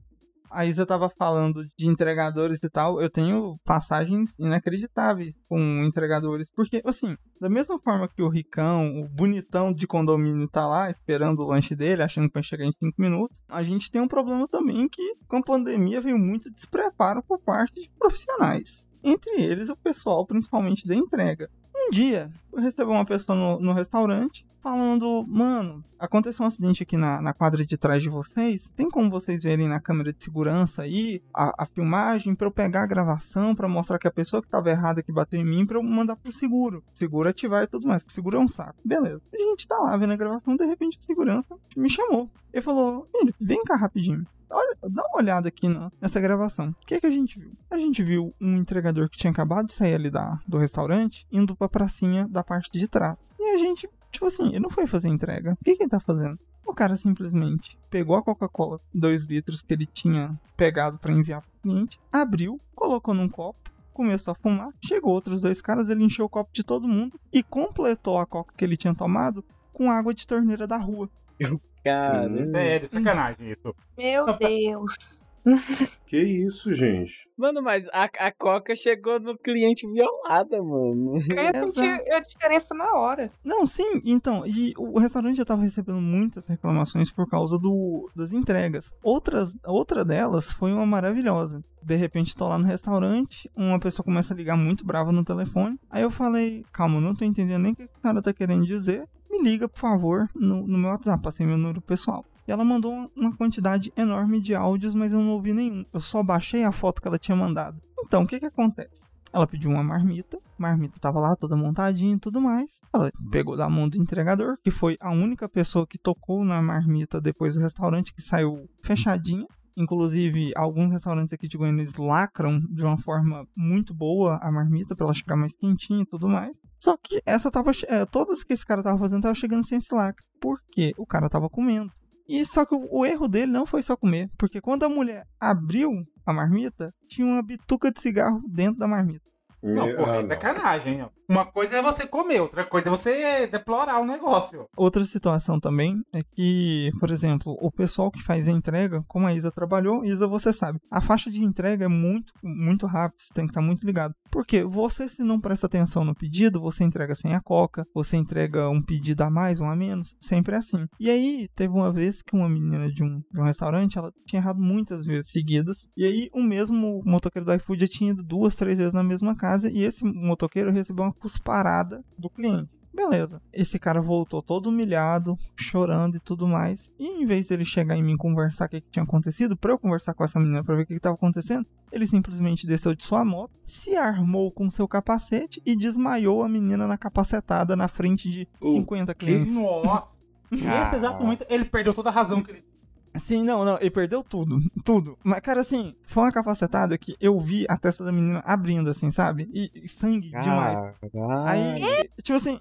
D: A Isa tava falando de entregadores e tal. Eu tenho passagens inacreditáveis com entregadores. Porque, assim, da mesma forma que o ricão, o bonitão de condomínio tá lá esperando o lanche dele, achando que vai chegar em 5 minutos, a gente tem um problema também que com a pandemia veio muito despreparo por parte de profissionais. Entre eles, o pessoal, principalmente da entrega. Um dia, eu recebo uma pessoa no, no restaurante falando: Mano, aconteceu um acidente aqui na, na quadra de trás de vocês. Tem como vocês verem na câmera de segurança aí a, a filmagem pra eu pegar a gravação pra mostrar que a pessoa que tava errada que bateu em mim pra eu mandar pro seguro? Seguro ativar e tudo mais, que seguro é um saco. Beleza. A gente tá lá vendo a gravação, de repente o segurança me chamou. Ele falou: vem cá rapidinho. Olha, dá uma olhada aqui no- nessa gravação. O que, que a gente viu? A gente viu um entregador que tinha acabado de sair ali da, do restaurante indo pra pracinha da parte de trás. E a gente, tipo assim, ele não foi fazer entrega. O que, que ele tá fazendo? O cara simplesmente pegou a Coca-Cola, 2 litros que ele tinha pegado pra enviar pro cliente, abriu, colocou num copo, começou a fumar. Chegou outros dois caras, ele encheu o copo de todo mundo e completou a coca que ele tinha tomado com água de torneira da rua.
F: Cara.
C: É, de sacanagem isso.
G: Meu Deus.
E: Que isso, gente?
F: Mano, mas a, a Coca chegou no cliente violada, mano.
G: Eu ia sentir a diferença na hora.
D: Não, sim, então, e o restaurante já tava recebendo muitas reclamações por causa do, das entregas. Outras, outra delas foi uma maravilhosa. De repente tô lá no restaurante, uma pessoa começa a ligar muito brava no telefone. Aí eu falei, calma, não tô entendendo nem o que a senhora tá querendo dizer. Me liga, por favor, no, no meu WhatsApp, passei meu número pessoal. E ela mandou uma quantidade enorme de áudios, mas eu não ouvi nenhum. Eu só baixei a foto que ela tinha mandado. Então, o que que acontece? Ela pediu uma marmita, a marmita tava lá toda montadinha e tudo mais. Ela pegou da mão do entregador, que foi a única pessoa que tocou na marmita depois do restaurante, que saiu fechadinha. Inclusive, alguns restaurantes aqui de Goiânia lacram de uma forma muito boa a marmita para ela chegar mais quentinha e tudo mais. Só que essa tava. É, todas que esse cara tava fazendo tava chegando sem esse lacre. Por quê? O cara tava comendo. E só que o, o erro dele não foi só comer. Porque quando a mulher abriu a marmita, tinha uma bituca de cigarro dentro da marmita.
C: Não, porra, é sacanagem, ó. Uma coisa é você comer, outra coisa é você deplorar o negócio.
D: Outra situação também é que, por exemplo, o pessoal que faz a entrega, como a Isa trabalhou, Isa, você sabe, a faixa de entrega é muito, muito rápida, você tem que estar muito ligado. Porque você, se não presta atenção no pedido, você entrega sem a coca, você entrega um pedido a mais, um a menos, sempre é assim. E aí, teve uma vez que uma menina de um, de um restaurante, ela tinha errado muitas vezes seguidas, e aí o mesmo motoqueiro do iFood já tinha ido duas, três vezes na mesma casa casa e esse motoqueiro recebeu uma cusparada do cliente. Beleza. Esse cara voltou todo humilhado, chorando e tudo mais. E em vez dele chegar em mim conversar o que, que tinha acontecido, pra eu conversar com essa menina pra ver o que, que tava acontecendo, ele simplesmente desceu de sua moto, se armou com seu capacete e desmaiou a menina na capacetada na frente de uh, 50 clientes.
C: Nossa! Nesse exato momento, ele perdeu toda a razão que ele
D: Sim, não, não, ele perdeu tudo, tudo. Mas, cara, assim, foi uma capacetada que eu vi a testa da menina abrindo, assim, sabe? E, e sangue demais. Aí, tipo assim,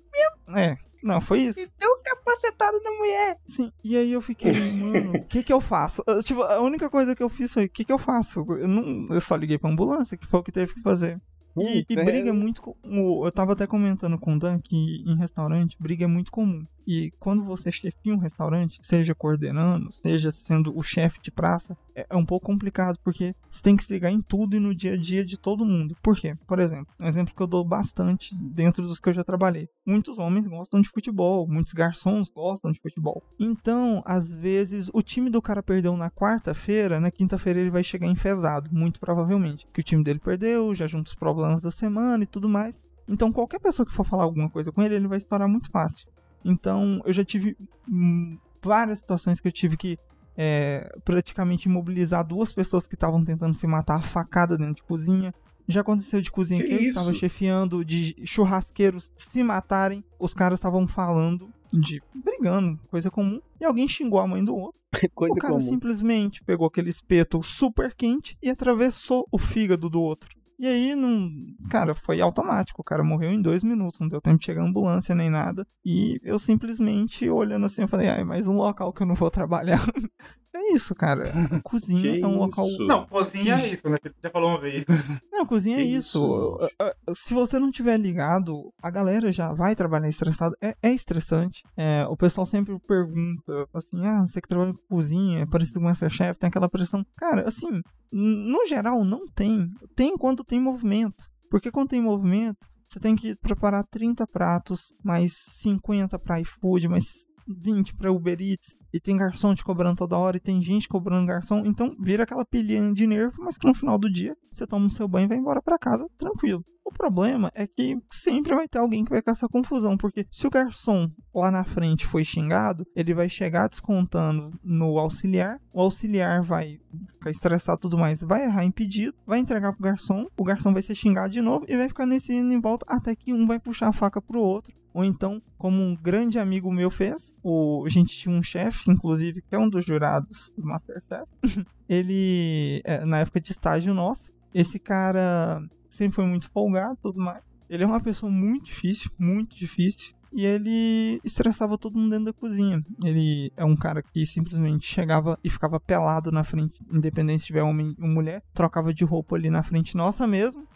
D: é, não, foi isso.
C: E deu capacetada na mulher.
D: Sim, e aí eu fiquei, mano, o que que eu faço? Tipo, a única coisa que eu fiz foi, o que que eu faço? Eu, não, eu só liguei pra ambulância, que foi o que teve que fazer. E, e briga é muito. Eu tava até comentando com o Dan que em restaurante, briga é muito comum. E quando você chefia um restaurante, seja coordenando, seja sendo o chefe de praça, é, é, um pouco complicado, porque você tem que se ligar em tudo e no dia a dia de todo mundo. Por quê? Por exemplo, um exemplo que eu dou bastante dentro dos que eu já trabalhei. Muitos homens gostam de futebol, muitos garçons gostam de futebol. Então, às vezes, o time do cara perdeu na quarta-feira, na quinta-feira ele vai chegar enfesado, muito provavelmente. Que o time dele perdeu, já junta os problemas da semana e tudo mais. Então, qualquer pessoa que for falar alguma coisa com ele, ele vai estourar muito fácil. Então, eu já tive hum, várias situações que eu tive que é, praticamente imobilizar duas pessoas que estavam tentando se matar a facada dentro de cozinha. Já aconteceu de cozinha que, que eu estava chefiando, de churrasqueiros se matarem. Os caras estavam falando de brigando, coisa comum. E alguém xingou a mãe do outro.
F: coisa
D: o cara
F: comum.
D: simplesmente pegou aquele espeto super quente e atravessou o fígado do outro. E aí, não. Cara, foi automático. O cara morreu em dois minutos. Não deu tempo de chegar a ambulância nem nada. E eu simplesmente, olhando assim, eu falei, ai, mais um local que eu não vou trabalhar. é isso, cara. Cozinha
E: Que
D: é um local.
E: isso?
C: Não, cozinha é isso, né? Já falou uma vez.
D: Não, cozinha é
E: Que
D: isso.
E: isso,
D: ah, Se você não tiver ligado, a galera já vai trabalhar estressado. É, é estressante. É, o pessoal sempre pergunta assim: ah, você que trabalha com cozinha, é parecido com essa chefe, tem aquela pressão. Cara, assim, no geral não tem. Tem quando tem movimento. Porque quando tem movimento, você tem que preparar 30 pratos, mais 50 para iFood, mais 20 para Uber Eats, e tem garçom te cobrando toda hora, e tem gente cobrando garçom, então vira aquela pilhinha de nervo, mas que no final do dia você toma o seu banho e vai embora para casa tranquilo. O problema é que sempre vai ter alguém que vai caçar confusão, porque se o garçom lá na frente foi xingado, ele vai chegar descontando no auxiliar, o auxiliar vai ficar estressado e tudo mais, vai errar em pedido, vai entregar pro garçom, o garçom vai ser xingado de novo e vai ficar nesse indo em volta até que um vai puxar a faca pro outro. Ou então, como um grande amigo meu fez, o, a gente tinha um chefe, inclusive, que é um dos jurados do Masterchef. ele, é, na época de estágio nosso, esse cara sempre foi muito folgado tudo mais. Ele é uma pessoa muito difícil, muito difícil. E ele estressava todo mundo dentro da cozinha. Ele é um cara que simplesmente chegava e ficava pelado na frente, independente se tiver homem ou mulher, trocava de roupa ali na frente nossa mesmo.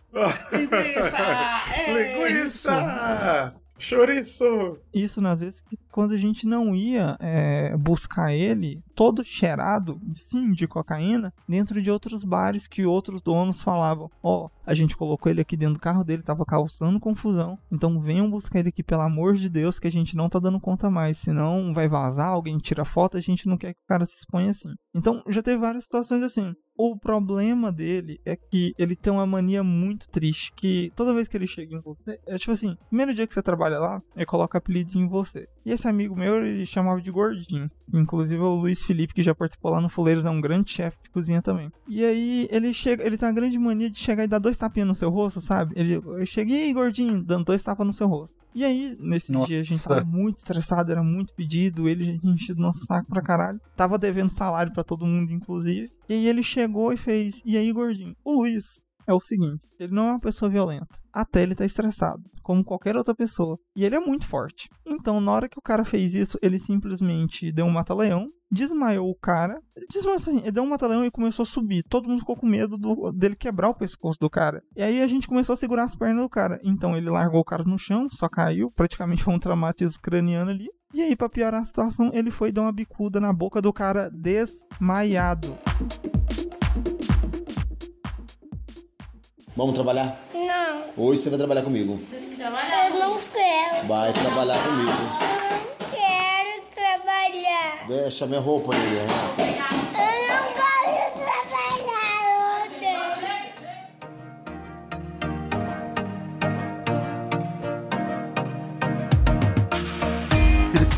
E: Linguiça! Chouriço!
D: Isso nas vezes que quando a gente não ia é, buscar ele, todo cheirado, sim, de cocaína, dentro de outros bares que outros donos falavam: Ó, a gente colocou ele aqui dentro do carro dele, tava causando confusão, então venham buscar ele aqui, pelo amor de Deus, que a gente não tá dando conta mais, senão vai vazar, alguém tira foto, a gente não quer que o cara se exponha assim. Então já teve várias situações assim. O problema dele é que ele tem uma mania muito triste, que toda vez que ele chega em você, é tipo assim, primeiro dia que você trabalha lá, ele coloca apelido em você. E esse amigo meu, ele chamava de gordinho. Inclusive o Luiz Felipe, que já participou lá no Fuleiros, é um grande chefe de cozinha também. E aí ele chega, ele tem uma grande mania de chegar e dar dois tapinhas no seu rosto, sabe? Ele, eu cheguei, gordinho, dando dois tapas no seu rosto. E aí, nesse
C: Nossa.
D: dia, a gente tava muito estressado, era muito pedido, ele já tinha enchido nosso saco pra caralho. Tava devendo salário pra todo mundo, inclusive. E aí ele chegou e fez, e aí, gordinho? O Luiz é o seguinte, ele não é uma pessoa violenta. Até ele tá estressado, como qualquer outra pessoa. E ele é muito forte. Então, na hora que o cara fez isso, ele simplesmente deu um mata-leão, desmaiou o cara. Desmaiou assim, ele deu um mata-leão e começou a subir. Todo mundo ficou com medo do- dele quebrar o pescoço do cara. E aí a gente começou a segurar as pernas do cara. Então ele largou o cara no chão, só caiu. Praticamente foi um traumatismo craniano ali. E aí, pra piorar a situação, ele foi dar uma bicuda na boca do cara desmaiado.
J: Vamos trabalhar?
K: Não.
J: Hoje você vai trabalhar comigo.
K: Eu não quero.
J: Vai trabalhar comigo.
K: Eu não quero trabalhar.
J: Deixa minha roupa aí, Renato.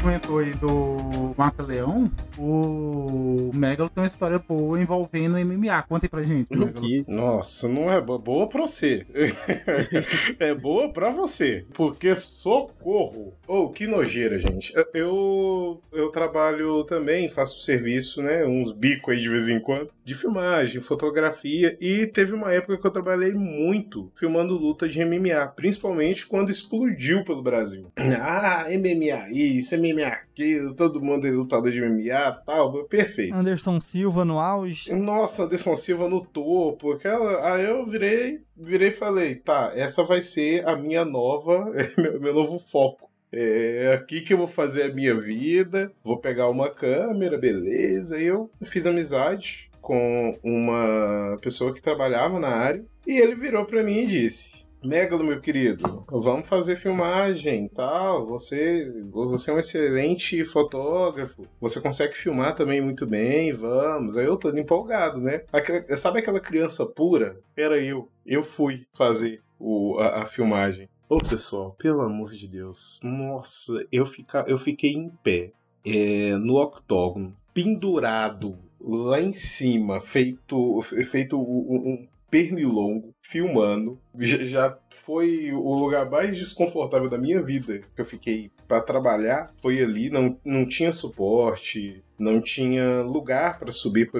C: Comentou aí do Mata-Leão. O Megalo tem uma história boa envolvendo MMA. Conta aí pra gente, Megalo.
E: Nossa, não é bo- boa pra você. é boa pra você. Porque socorro. Oh, que nojeira, gente. Eu, eu trabalho também, faço serviço, né? Uns bicos aí de vez em quando. De filmagem, fotografia. E teve uma época que eu trabalhei muito filmando luta de MMA. Principalmente quando explodiu pelo Brasil. Ah, MMA isso, MMA aquilo. Todo mundo é lutador de MMA tal. Perfeito.
D: Anderson Silva no auge.
E: Nossa, Anderson Silva no topo. Aquela... Aí eu virei, virei e falei, tá, essa vai ser a minha nova, meu, meu novo foco. É aqui que eu vou fazer a minha vida. Vou pegar uma câmera, beleza. E eu fiz amizade com uma pessoa que trabalhava na área. E ele virou pra mim e disse: Megalo, meu querido, vamos fazer filmagem tal. Você, você é um excelente fotógrafo. Você consegue filmar também muito bem. Vamos. Aí eu tô empolgado, né? Aquela- sabe aquela criança pura? Era eu. Eu fui fazer o, a, a filmagem. Ô pessoal, pelo amor de Deus, nossa, eu, fica, eu fiquei em pé é, no octógono, pendurado lá em cima, feito, feito um pernilongo, filmando. Já, foi o lugar mais desconfortável da minha vida que eu fiquei para trabalhar. Foi ali, não, não tinha suporte, não tinha lugar para subir.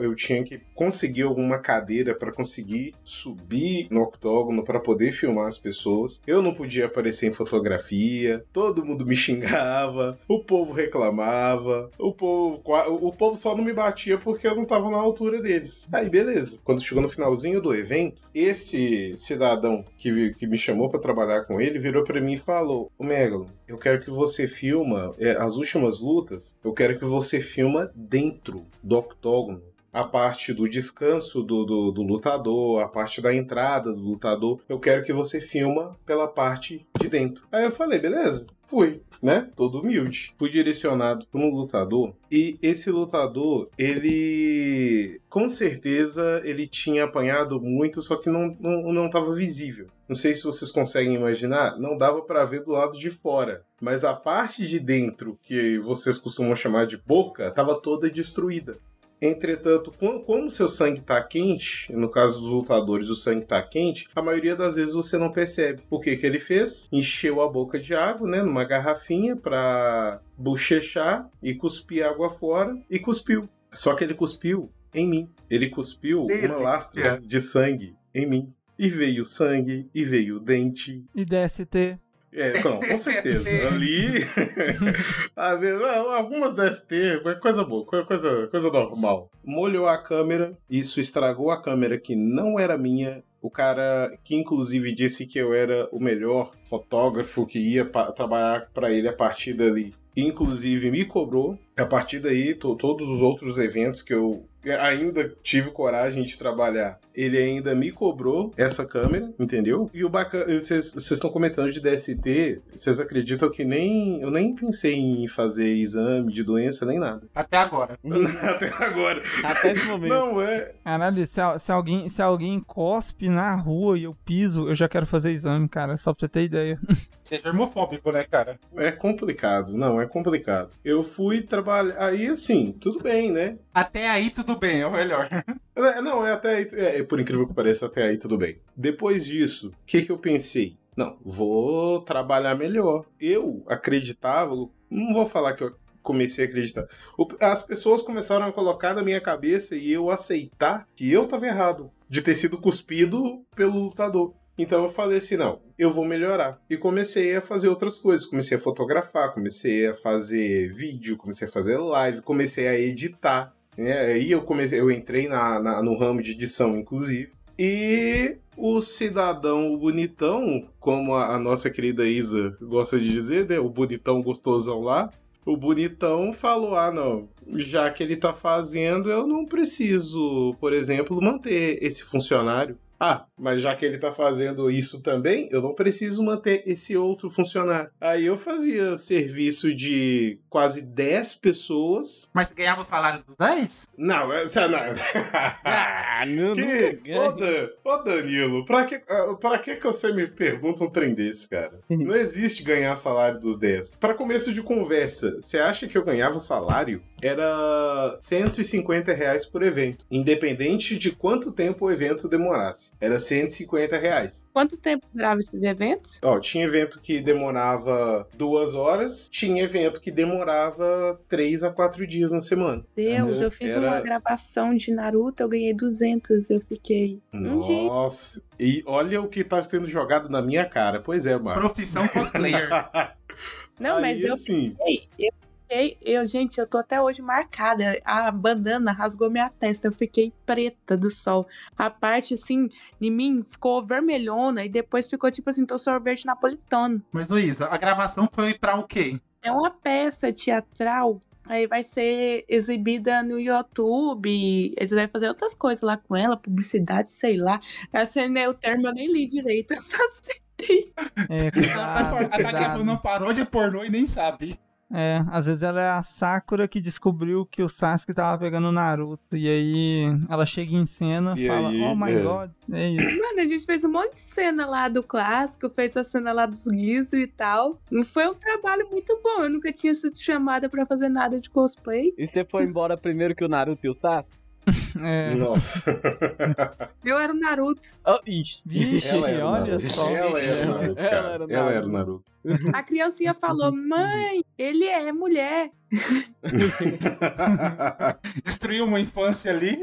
E: Eu tinha que conseguir alguma cadeira para conseguir subir no octógono para poder filmar as pessoas. Eu não podia aparecer em fotografia. Todo mundo me xingava. O povo reclamava. O povo, o povo só não me batia porque eu não estava na altura deles. Aí beleza. Quando chegou no finalzinho do evento, esse cidadão que, que me chamou para trabalhar com ele virou para mim e falou: "Ô Megalo, eu quero que você filma é, as últimas lutas. Eu quero que você filma dentro do octógono a parte do descanso do, do, do lutador, a parte da entrada do lutador. Eu quero que você filma pela parte de dentro. Aí eu falei, beleza, fui, né? Todo humilde. Fui direcionado para um lutador e esse lutador, ele com certeza ele tinha apanhado muito, só que não não, não visível. Não sei se vocês conseguem imaginar, não dava para ver do lado de fora, mas a parte de dentro que vocês costumam chamar de boca estava toda destruída. Entretanto, com- como o seu sangue está quente, no caso dos lutadores o sangue está quente, a maioria das vezes você não percebe. O que, que ele fez? Encheu a boca de água, né, numa garrafinha para bochechar e cuspir água fora e cuspiu. Só que ele cuspiu em mim. Ele cuspiu uma lastra de sangue em mim. E veio sangue, e veio dente,
D: E DST.
E: é, não, com certeza. Ali. Algumas DST, mas coisa boa, co- coisa, coisa normal. Molhou a câmera, isso estragou a câmera que não era minha. O cara que inclusive disse que eu era o melhor fotógrafo que ia trabalhar para ele a partir dali. Inclusive me cobrou A partir daí, to- todos os outros eventos que eu ainda tive coragem de trabalhar, ele ainda me cobrou essa câmera, entendeu? E o bacana, vocês estão comentando de DST, vocês acreditam que nem eu nem pensei em fazer exame de doença nem nada.
C: Até agora.
E: Até agora.
F: Até esse momento.
E: Não é.
D: Caralho, se, se alguém, se alguém cospe na rua e eu piso, eu já quero fazer exame, cara. Só pra você ter ideia.
C: Você é germofóbico, né, cara?
E: É complicado, não, é complicado. Eu fui trabalhar. Aí, assim, tudo bem, né?
C: Até aí tudo bem, é o melhor.
E: É, Não, é até aí. É, por incrível que pareça, até aí tudo bem. Depois disso, o que, que eu pensei? Não, vou trabalhar melhor. Eu acreditava, não vou falar que eu comecei a acreditar. As pessoas começaram a colocar na minha cabeça e eu aceitar que eu tava errado de ter sido cuspido pelo lutador. Então eu falei assim, não, eu vou melhorar. E comecei a fazer outras coisas. Comecei a fotografar, comecei a fazer vídeo, comecei a fazer live, comecei a editar. Né? Aí eu comecei, eu entrei na, na- no ramo de edição, inclusive. E o cidadão bonitão, como a, a nossa querida Isa gosta de dizer, né? O bonitão gostosão lá. O bonitão falou: ah, não, já que ele tá fazendo, eu não preciso, por exemplo, manter esse funcionário. Ah, mas já que ele tá fazendo isso também, eu não preciso manter esse outro funcionário. Aí eu fazia serviço de quase 10 pessoas.
C: Mas você ganhava o salário dos 10?
E: Não, essa não.
F: Ah, não, nunca
E: Que?
F: ganha.
E: Ô, Dan- ô, Danilo, pra que, ah, pra que que você me pergunta um trem desse, cara? Não existe ganhar salário dos 10. Pra começo de conversa, você acha que eu ganhava salário? Era 150 reais por evento, independente de quanto tempo o evento demorasse. Era 150 reais.
G: Quanto tempo durava esses eventos?
E: Ó, tinha evento que demorava duas horas, tinha evento que demorava três a quatro dias na semana.
G: Deus, eu fiz
E: Era-
G: uma gravação de Naruto, eu ganhei 200, eu fiquei um dia.
E: Nossa, e olha o que tá sendo jogado na minha cara. Pois é, Marcos.
C: Profissão cosplayer.
G: Não, mas
E: Aí,
G: eu
E: assim,
G: fiquei, eu fiquei, eu, gente, eu tô até hoje marcada. A bandana rasgou minha testa, eu fiquei preta do sol. A parte, assim, de mim ficou vermelhona e depois ficou tipo assim, tô sorvete napolitano.
C: Mas, Luísa, a gravação foi pra o quê?
G: É uma peça teatral. Aí vai ser exibida no YouTube. Eles vão fazer outras coisas lá com ela, publicidade, sei lá. Essa é o termo eu nem li direito, eu só aceitei.
D: É,
C: Ela tá,
D: cuidado,
C: ela tá
D: cuidado.
C: gravando uma paródia pornô e nem sabe.
D: É, às vezes ela é a Sakura que descobriu que o Sasuke tava pegando o Naruto. E aí ela chega em cena e fala,
E: aí,
D: oh my
E: é.
D: god, é isso.
G: Mano, a gente fez um monte de cena lá do clássico, fez a cena lá dos guizos e tal. Foi um trabalho muito bom. Eu nunca tinha sido chamada pra fazer nada de cosplay.
F: E você foi embora primeiro que o Naruto e o Sasuke?
D: É.
E: Nossa.
G: Eu era o Naruto.
F: Oh, ixi.
E: Ela era
D: olha
E: Naruto.
D: só.
E: Ela era o Naruto,
F: Ela era o Naruto.
G: A criancinha falou: Mãe, ele é mulher.
C: Destruiu uma infância ali.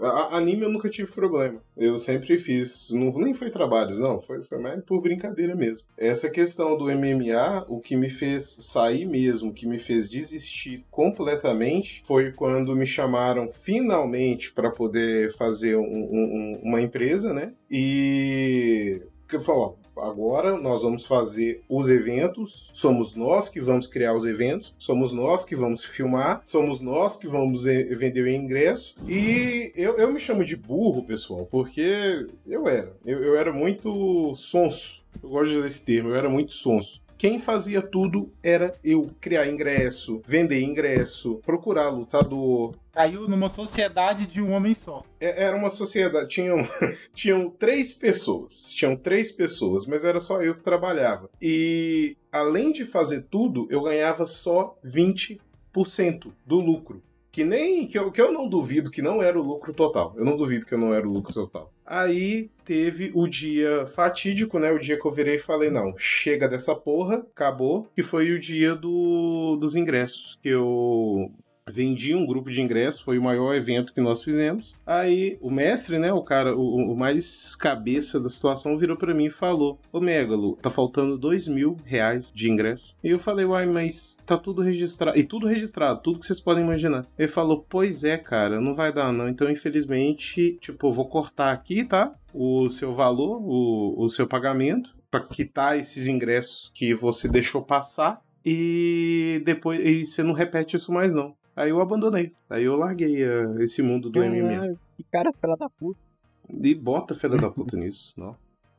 E: A- anime eu nunca tive problema. Eu sempre fiz. Não, nem foi trabalhos, não. Foi, foi mais por brincadeira mesmo. Essa questão do MMA, o que me fez sair mesmo, o que me fez desistir completamente, foi quando me chamaram finalmente para poder fazer um- um- um- uma empresa, né? E. Que eu falo, ó, agora nós vamos fazer os eventos, somos nós que vamos criar os eventos, somos nós que vamos filmar, somos nós que vamos eh, vender o ingresso. E eu, eu me chamo de burro, pessoal, porque eu era. Eu, eu era muito sonso. Eu gosto de usar esse termo, eu era muito sonso. Quem fazia tudo era eu. Criar ingresso, vender ingresso, procurar lutador,
C: Caiu numa sociedade de um homem só.
E: é- Era uma sociedade. Tinham, tinham três pessoas. Tinham três pessoas, mas era só eu que trabalhava. E além de fazer tudo, eu ganhava só 20% do lucro. Que nem. Que eu, que eu não duvido que não era o lucro total. Eu não duvido que eu não era o lucro total. Aí teve o dia fatídico, né? O dia que eu virei e falei: não, chega dessa porra, acabou. Que foi o dia do, dos ingressos. Que eu vendi um grupo de ingressos, foi o maior evento que nós fizemos. Aí o mestre, né, o cara, o, o mais cabeça da situação, virou pra mim e falou: Ô Megalo, tá faltando dois mil reais de ingresso. E eu falei: Uai, mas tá tudo registrado. E tudo registrado, tudo que vocês podem imaginar. Ele falou: Pois é, cara, não vai dar não. Então, infelizmente, tipo, vou cortar aqui, tá? O seu valor, o, o seu pagamento, pra quitar esses ingressos que você deixou passar. e depois e você não repete isso mais não. Aí eu abandonei. Aí eu larguei eh, esse mundo do MMA.
F: Caralho, Que cara filha da puta.
E: E bota filha da puta nisso, não.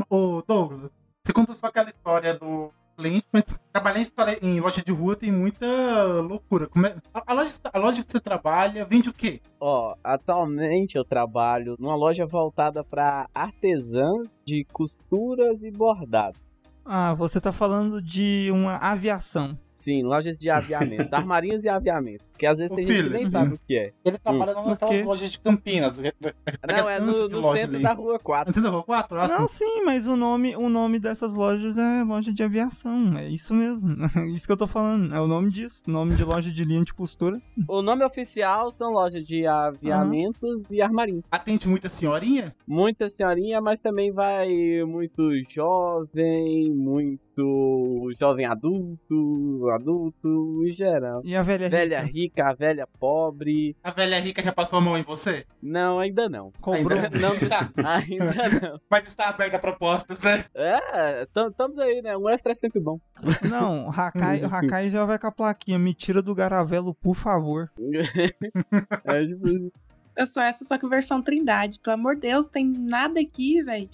C: Ô, Douglas, você contou só aquela história do cliente, mas trabalhar em, história- em loja de rua tem muita loucura. Como é- a, a loja, a loja que você trabalha vende o quê?
F: Ó, atualmente eu trabalho numa loja voltada para artesãs de costuras e bordados.
D: Ah, você tá falando de uma aviação.
F: Sim, lojas de aviamento, armarinhos e aviamento. Porque às vezes
C: Ô,
F: tem gente que
C: filho,
F: nem sabe o que é.
C: Ele trabalha
F: Hum.
C: naquelas lojas de Campinas.
F: Não, é no, no centro da rua 4.
C: Centro da rua 4? Ah,
D: Não,
C: sim.
D: mas o nome, o nome dessas lojas é loja de aviação. É isso mesmo. isso que eu tô falando. É o nome disso. Nome de loja de linha de costura.
F: O nome oficial são lojas de aviamentos e armarinhos.
C: Atende muita senhorinha?
F: Muita senhorinha, mas também vai muito jovem, muito jovem adulto, adulto em geral.
D: E a velha,
F: Velha
D: rica?
F: rica, a velha pobre.
C: A velha rica já passou a mão em você?
F: Não, ainda não.
D: Cobrou.
C: Ainda
F: Não,
C: está.
F: ainda não.
C: Mas está aberta a propostas, né?
F: É, estamos aí, né? Um extra é sempre bom.
D: Não, o Hakai, o Hakai já vai com a plaquinha. Me tira do garavelo, por favor.
F: É tipo,
G: Eu sou essa, só que versão Trindade. Pelo amor de Deus, tem nada aqui, velho.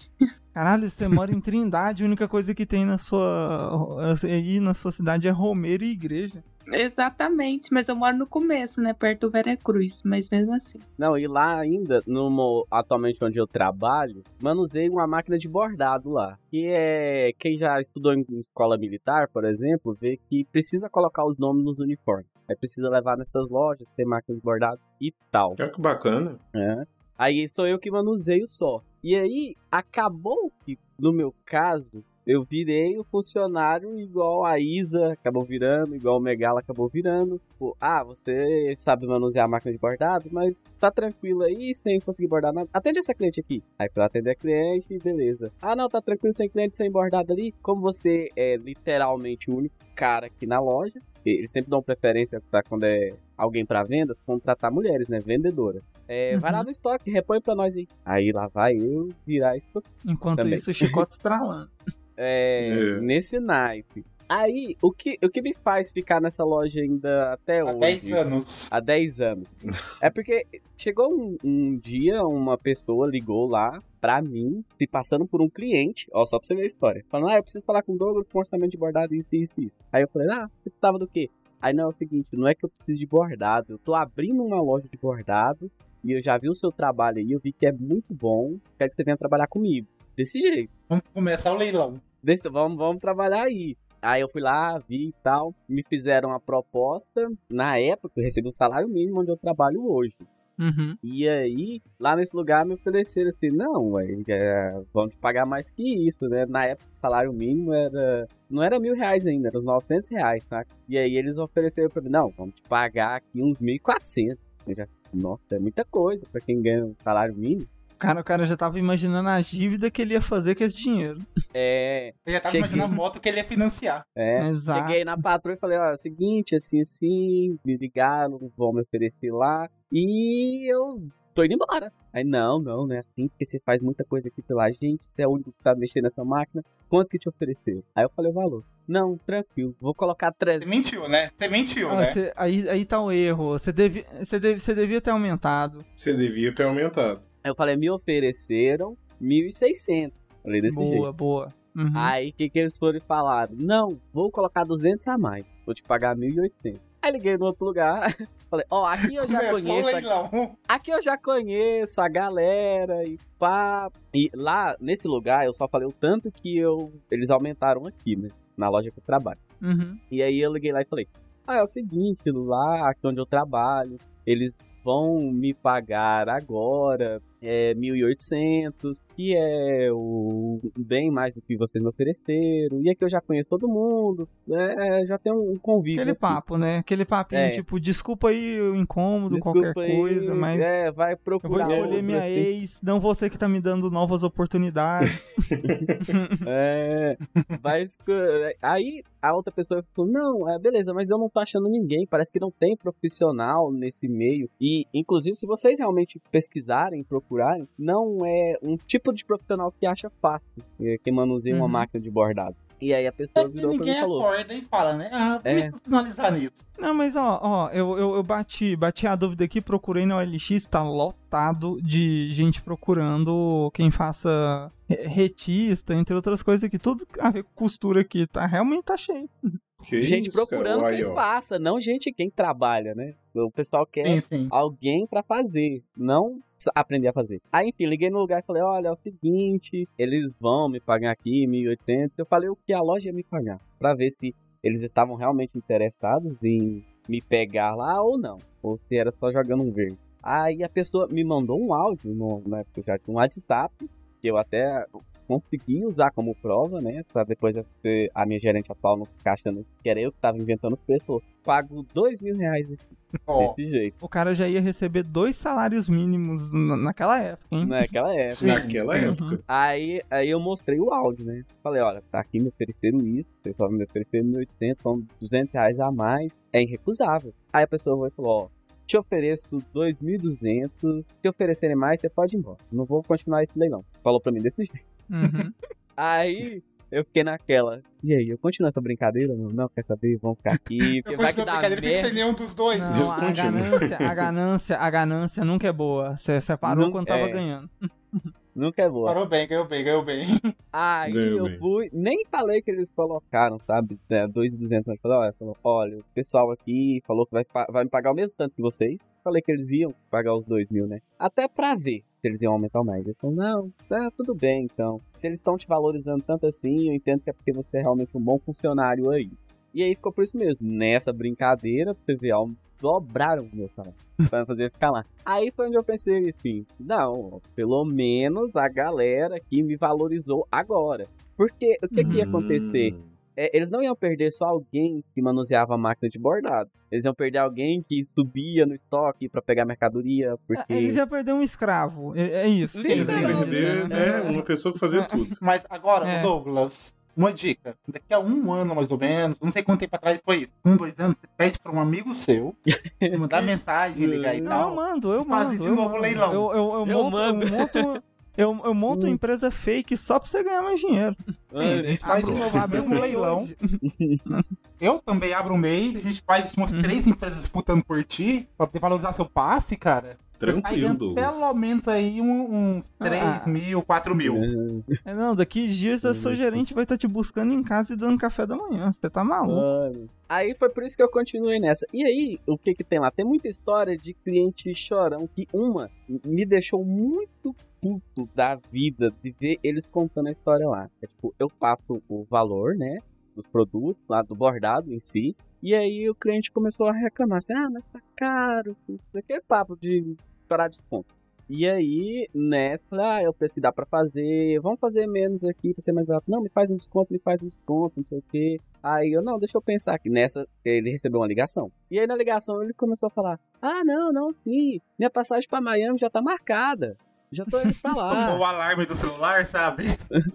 D: Caralho, você mora em Trindade, a única coisa que tem na sua. aí na sua cidade é Romeiro e igreja.
G: Exatamente, mas eu moro no começo, né? Perto do Veracruz, mas mesmo assim.
F: Não, e lá ainda, no, atualmente onde eu trabalho, manusei uma máquina de bordado lá. Que é. Quem já estudou em escola militar, por exemplo, vê que precisa colocar os nomes nos uniformes. Aí precisa levar nessas lojas, ter máquina de bordado e tal.
E: Olha que bacana.
F: É. Aí sou eu que manuseio só. E aí, acabou que, no meu caso, eu virei o funcionário igual a Isa acabou virando, igual o Megala acabou virando. Tipo, ah, você sabe manusear a máquina de bordado, mas tá tranquilo aí sem conseguir bordar nada. Atende essa cliente aqui. Aí pra atender a cliente, beleza. Ah, não, tá tranquilo sem cliente, sem bordado ali. Como você é literalmente o único cara aqui na loja, eles sempre dão preferência pra quando é alguém pra vendas, contratar mulheres, né? Vendedoras. É, Vai
D: Uhum.
F: lá no estoque, repõe pra nós aí. Aí lá vai eu virar estoque.
D: Enquanto
F: Também.
D: isso, o chicote estralando.
F: É,
E: É.
F: nesse naipe. Aí, o que, o que me faz ficar nessa loja ainda até
C: Há
F: hoje?
C: 10 anos.
F: Há 10 anos. É porque chegou um, um dia, uma pessoa ligou lá pra mim, se passando por um cliente, ó, só pra você ver a história. Falando, ah, eu preciso falar com o Douglas com orçamento de bordado, isso, isso, isso. Aí eu falei, ah, você precisava do quê? Aí não, é o seguinte, não é que eu preciso de bordado, eu tô abrindo uma loja de bordado e eu já vi o seu trabalho aí, eu vi que é muito bom, quero que você venha trabalhar comigo. Desse jeito.
C: Vamos começar o leilão.
F: Desse, vamos, vamos trabalhar aí. Aí eu fui lá, vi e tal, me fizeram a proposta. Na época, eu recebi um salário mínimo onde eu trabalho hoje.
D: Uhum.
F: E aí, lá nesse lugar, me ofereceram assim: não, é, vão te pagar mais que isso, né? Na época, o salário mínimo era. Não era mil reais ainda, era uns 900 reais, tá? E aí, eles ofereceram pra mim: não, vamos te pagar aqui uns 1.400. Eu já, nossa, é muita coisa pra quem ganha um salário mínimo.
D: Cara, o cara já tava imaginando a dívida que ele ia fazer com esse dinheiro.
F: É.
C: Eu já tava
F: Cheguei-
C: imaginando a moto que ele ia financiar.
F: É,
D: Exato.
F: cheguei na patroa e falei, ó, é o seguinte, assim, assim, me ligaram, vão me oferecer lá, e eu tô indo embora. Aí, não, não, não é assim, porque você faz muita coisa aqui pela gente, você é o único que tá mexendo nessa máquina, quanto que te ofereceu? Aí eu falei o valor. Não, tranquilo, vou colocar
C: Você
F: 300.
C: mentiu, né? Você mentiu,
D: Ah,
C: né?
D: cê- aí, aí tá o erro. Você devia, você deve, você devia ter aumentado.
E: Você devia ter aumentado.
F: Aí eu falei, me ofereceram 1.600. Falei desse
D: boa,
F: jeito.
D: boa. Uhum.
F: Aí o que, que eles foram e falaram? Não, vou colocar 200 a mais. Vou te pagar 1.800. Aí liguei no outro lugar. Falei, ó, aqui eu já
C: Começou
F: conheço. a-
C: leilão.
F: Aqui eu já conheço a galera e pá. E lá, nesse lugar, eu só falei o tanto que eu eles aumentaram aqui, né? Na loja que eu trabalho.
D: Uhum.
F: E aí eu liguei lá e falei: Ah, é o seguinte, lá aqui onde eu trabalho, eles vão me pagar agora é 1.800, que é o bem mais do que vocês me ofereceram. E aqui eu já conheço todo mundo, é, já tem um convívio.
D: Aquele
F: aqui.
D: papo, né? Aquele papinho,
F: É.
D: tipo, desculpa aí o incômodo,
F: Desculpa
D: qualquer
F: aí,
D: coisa, mas
F: É, vai
D: eu vou
F: procurar
D: escolher minha
F: assim.
D: ex, não você que tá me dando novas oportunidades.
F: É, vai Aí a outra pessoa falou: Não, é beleza, mas eu não tô achando ninguém. Parece que não tem profissional nesse meio. E, inclusive, se vocês realmente pesquisarem, procurarem, não é um tipo de profissional que acha fácil é, que manuseia uma
D: Uhum.
F: máquina de bordado. E aí a pessoa
C: É que
F: virou pra mim
C: ninguém
F: falou.
C: acorda e fala, né? Ah,
F: É.
C: deixa eu finalizar nisso.
D: Não, mas ó, ó, eu, eu, eu bati, bati a dúvida aqui, procurei no OLX, tá lotado de gente procurando quem faça re- retista, entre outras coisas aqui. Tudo a ver com costura aqui, tá? Realmente tá cheio.
E: Que
F: gente
E: isso,
F: procurando
E: cara?
F: quem
E: ó.
F: faça, não gente quem trabalha, né? O pessoal quer
C: Sim, sim.
F: alguém pra fazer, não aprender a fazer. Aí, enfim, liguei no lugar e falei, olha, é o seguinte, eles vão me pagar aqui 1.800. Eu falei o que a loja ia me pagar, pra ver se eles estavam realmente interessados em me pegar lá ou não, ou se era só jogando um verde. Aí a pessoa me mandou um áudio, no, na época eu já tinha um WhatsApp, que eu até consegui usar como prova, né? Pra depois a minha gerente atual não ficar achando que era eu que tava inventando os preços. Falou, pago dois mil reais aqui.
C: Ó,
F: Desse jeito.
D: O cara já ia receber dois salários mínimos na- naquela época, hein?
F: Naquela época.
C: Sim.
E: Naquela
D: Uhum.
E: época.
F: Aí, aí eu mostrei o áudio, né? Falei, olha, tá aqui me ofereceram isso, o pessoal me ofereceram 1.800, são 200 reais a mais, é irrecusável. Aí a pessoa foi e falou, ó, te ofereço 2.200, se oferecerem mais, você pode ir embora. Não vou continuar esse leilão. Falou pra mim desse jeito.
D: Uhum.
F: Aí eu fiquei naquela, e aí, eu continuo essa brincadeira? Não, não quer saber? Vamos ficar aqui, porque
C: Eu
F: vai que
C: continuo a
F: dá
C: brincadeira, tem que ser
F: merda.
C: nenhum dos dois.
D: Não, a ganância, a ganância, a ganância nunca é boa. Você separou
F: Não-
D: quando tava
F: é.
D: ganhando.
F: Nunca é boa.
C: Parou bem, ganhou bem, ganhou bem.
F: Aí
E: Ganhou
F: eu
E: bem.
F: fui, nem falei que eles colocaram, sabe? É, 2,200. Falei, olha, falou, olha, o pessoal aqui falou que vai, vai me pagar o mesmo tanto que vocês. Falei que eles iam pagar os 2 mil, né? Até pra ver se eles iam aumentar mais. Eles falaram, não, tá tudo bem então. Se eles estão te valorizando tanto assim, eu entendo que é porque você é realmente um bom funcionário aí. E aí ficou por isso mesmo. Nessa brincadeira, pra você ver, dobraram o meu salário. pra fazer ficar lá. Aí foi onde eu pensei assim, não, pelo menos a galera que me valorizou agora. Porque o que, que ia acontecer?
E: Hum.
F: É, eles não iam perder só alguém que manuseava a máquina de bordado. Eles iam perder alguém que subia no estoque pra pegar mercadoria, porque...
D: Eles iam perder um escravo. É, é isso.
F: Sim,
D: eles iam perder.
E: Perder, né, uma pessoa que fazia tudo.
C: Mas agora,
D: É.
C: Douglas, uma dica. Daqui a um ano, mais ou menos, não sei quanto tempo atrás foi isso. Um, dois anos, você pede pra um amigo seu mandar mensagem, ligar e
D: Não,
C: tal.
D: eu mando, eu
C: Fazer
D: mando.
C: de
D: eu
C: novo o
D: mando.
C: leilão.
D: Eu, eu, eu,
F: Eu
D: monto,
F: mando.
D: eu monto. Eu, eu monto uma empresa fake só pra você ganhar mais dinheiro.
C: Sim, a gente faz de novo mesmo
D: um
C: leilão. Eu também abro um mês, a gente faz umas
D: Uhum.
C: três empresas disputando por ti, pra poder valorizar seu passe, cara.
E: Tranquilo,
C: pelo menos aí um- uns 3
D: Ah.
C: mil, 4 mil.
D: É, não, daqui dias a sua gerente vai estar te buscando em casa e dando café da manhã. Você tá maluco.
F: Mano. Aí foi por isso que eu continuei nessa. E aí, o que que tem lá? Tem muita história de cliente chorão que uma me deixou muito puto da vida de ver eles contando a história lá. É, tipo, eu passo o valor, né, dos produtos lá do bordado em si. E aí o cliente começou a reclamar assim: "Ah, mas tá caro". Isso aqui é papo de parar de. E aí, nessa, falei, ah, eu penso que dá pra fazer, vamos fazer menos aqui pra ser mais barato. Não, me faz um desconto, me faz um desconto, não sei o quê. Aí eu, não, deixa eu pensar aqui. Nessa, ele recebeu uma ligação. E aí na ligação ele começou a falar, ah, não, não, sim, minha passagem pra Miami já tá marcada. Já tô indo pra lá.
C: O alarme do celular, sabe?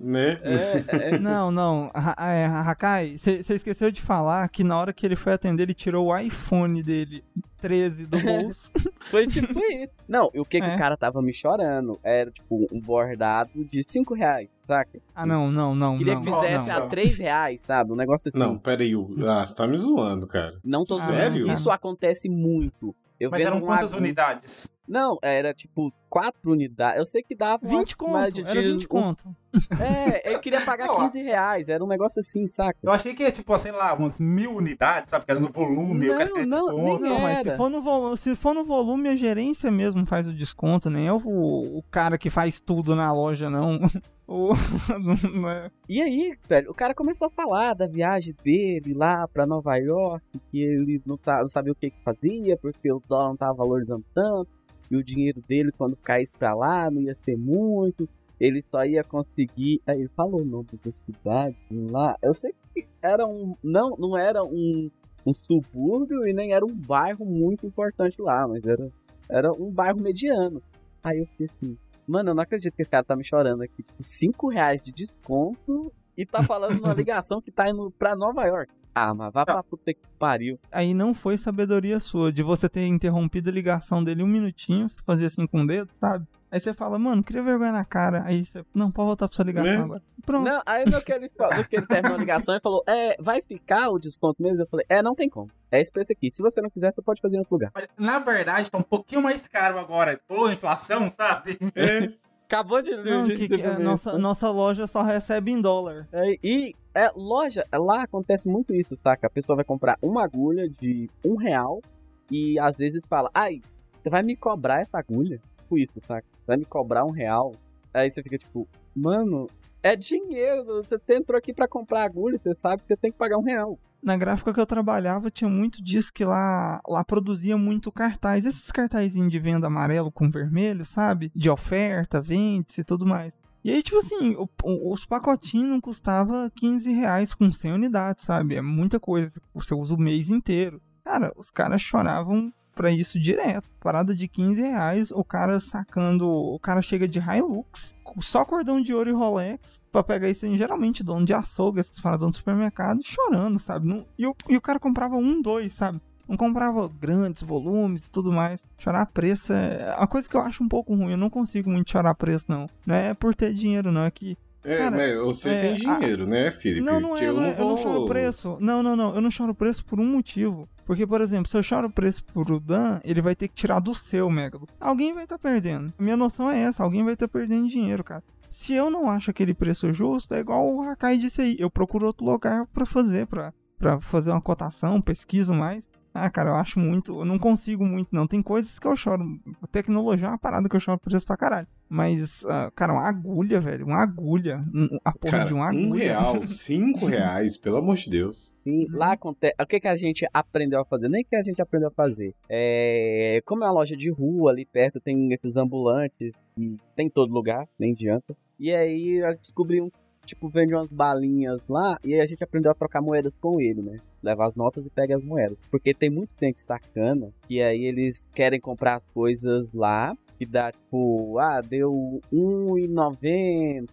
E: Né?
F: É, é,
D: Não, não. Ha- é, Hakai, você esqueceu de falar que na hora que ele foi atender, ele tirou o iPhone dele 13 do bolso.
F: Foi tipo isso. Não, e o que, que
D: É.
F: o cara tava me chorando? Era tipo um bordado de 5 reais, saca?
D: ah, não, não, não.
F: Queria
D: não,
F: que fizesse
D: não.
F: a 3 reais, sabe? Um negócio assim.
E: Não, peraí. Ah, você tá me zoando, cara.
F: Não tô zoando.
E: Sério?
F: Isso acontece muito. Eu
C: Mas
F: vendo
C: eram quantas unidades?
F: Não, era tipo 4 unidades. Eu sei que dava uma
D: 20 conto,
F: média
D: era 20
F: uns-
D: conto.
F: É, ele queria pagar
C: Não,
F: 15 reais. Era um negócio assim, saca?
C: Eu achei que ia, tipo, sei lá, umas mil unidades, sabe? Que era no volume, eu quero ter
F: Não, não,
C: desconto.
F: nem
D: Não, mas se for, no volume, se for no volume, a gerência mesmo faz o desconto, nem é o, o cara que faz tudo na loja, não. Não é-
F: E aí, velho, o cara começou a falar da viagem dele lá pra Nova York, que ele não, tá, não sabia o que, que fazia, porque o dólar não tava valorizando tanto, e o dinheiro dele, quando caísse pra lá, não ia ser muito, ele só ia conseguir. Aí ele falou o nome da cidade lá. Eu sei que era um. Não, não era um, um subúrbio e nem era um bairro muito importante lá, mas era, era um bairro mediano. Aí eu fiquei assim, Mano, eu não acredito que esse cara tá me chorando aqui. Tipo, 5 reais de desconto e tá falando numa ligação que tá indo pra Nova York. Ah, mas vá pra puta que pariu.
D: Aí não foi sabedoria sua de você ter interrompido a ligação dele um minutinho, você fazia assim com o dedo, sabe? Aí você fala, mano, cria vergonha na cara. Aí você, não, pode voltar pra sua ligação
F: Né?
D: agora. Pronto.
F: Não, aí no que, ele, no que ele terminou a ligação, ele falou: É, vai ficar o desconto mesmo? Eu falei: É, não tem como. É esse preço aqui. Se você não quiser, você pode fazer em outro lugar.
C: Na verdade, tá um pouquinho mais caro agora. Pô, inflação, sabe?
E: É.
F: Acabou de
D: Não,
F: de
D: que, que, a
F: mesmo.
D: nossa, nossa loja só recebe em dólar.
F: É, e é, loja, lá acontece muito isso, saca? A pessoa vai comprar uma agulha de um real e às vezes fala, ai, você vai me cobrar essa agulha? Tipo isso, saca? Vai me cobrar um real? Aí você fica tipo, mano, é dinheiro, você entrou aqui pra comprar agulha, você sabe que você tem que pagar um real.
D: Na gráfica que eu trabalhava, tinha muito disso que lá, lá produzia muito cartaz. Esses cartazinhos de venda amarelo com vermelho, sabe? De oferta, vende e tudo mais. E aí, tipo assim, o- o- os pacotinhos não custava 15 reais com 100 unidades, sabe? É muita coisa. Você usa o mês inteiro. Cara, os caras choravam pra isso direto. Parada de 15 reais, o cara sacando. O cara chega de Hilux, só cordão de ouro e Rolex, pra pegar isso geralmente dono de açougue, esses paradão do supermercado, chorando, sabe? Não- e, o, e o cara comprava um, dois, sabe? Não comprava grandes volumes e tudo mais. Chorar preço é uma coisa que eu acho um pouco ruim. Eu não consigo muito chorar preço, não. Não é por ter dinheiro, não. É que.
E: É,
D: cara,
E: mas você
D: é,
E: tem
D: a-
E: dinheiro, né, Felipe?
D: não, não é,
E: eu
D: não
E: não
D: eu não
E: vou-
D: choro preço. Não, não, não. Eu não choro preço por um motivo. Porque, por exemplo, se eu choro preço pro Dan, ele vai ter que tirar do seu, Megalo. Alguém vai estar perdendo. A minha noção é essa. Alguém vai estar perdendo dinheiro, cara. Se eu não acho aquele preço justo, é igual o Hakai disse aí. Eu procuro outro lugar pra fazer, pra, pra fazer uma cotação, pesquiso mais. Ah, cara, eu acho muito. Eu não consigo muito, não. Tem coisas que eu choro. Tecnologia é uma parada que eu choro preço pra caralho. Mas, ah, cara, uma agulha, velho. Uma agulha. um- A porra
E: Cara,
D: de uma agulha.
E: um real, cinco reais, pelo amor de Deus.
F: Sim, lá acontece. O que, que a gente aprendeu a fazer? Nem que a gente aprendeu a fazer. É. Como é uma loja de rua ali perto, tem esses ambulantes, e tem em todo lugar, nem adianta. E aí eu descobri um. Tipo, vende umas balinhas lá, e a gente aprendeu a trocar moedas com ele, né? Leva as notas e pega as moedas. Porque tem muito gente sacana, que aí eles querem comprar as coisas lá, que dá tipo, ah, deu 1,90,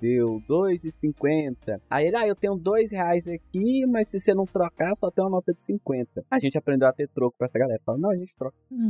F: deu 2,50. Aí ele, ah, eu tenho dois reais aqui, mas se você não trocar, só tem uma nota de 50. A gente aprendeu a ter troco pra essa galera. Fala, não, a gente troca.
E: Hum.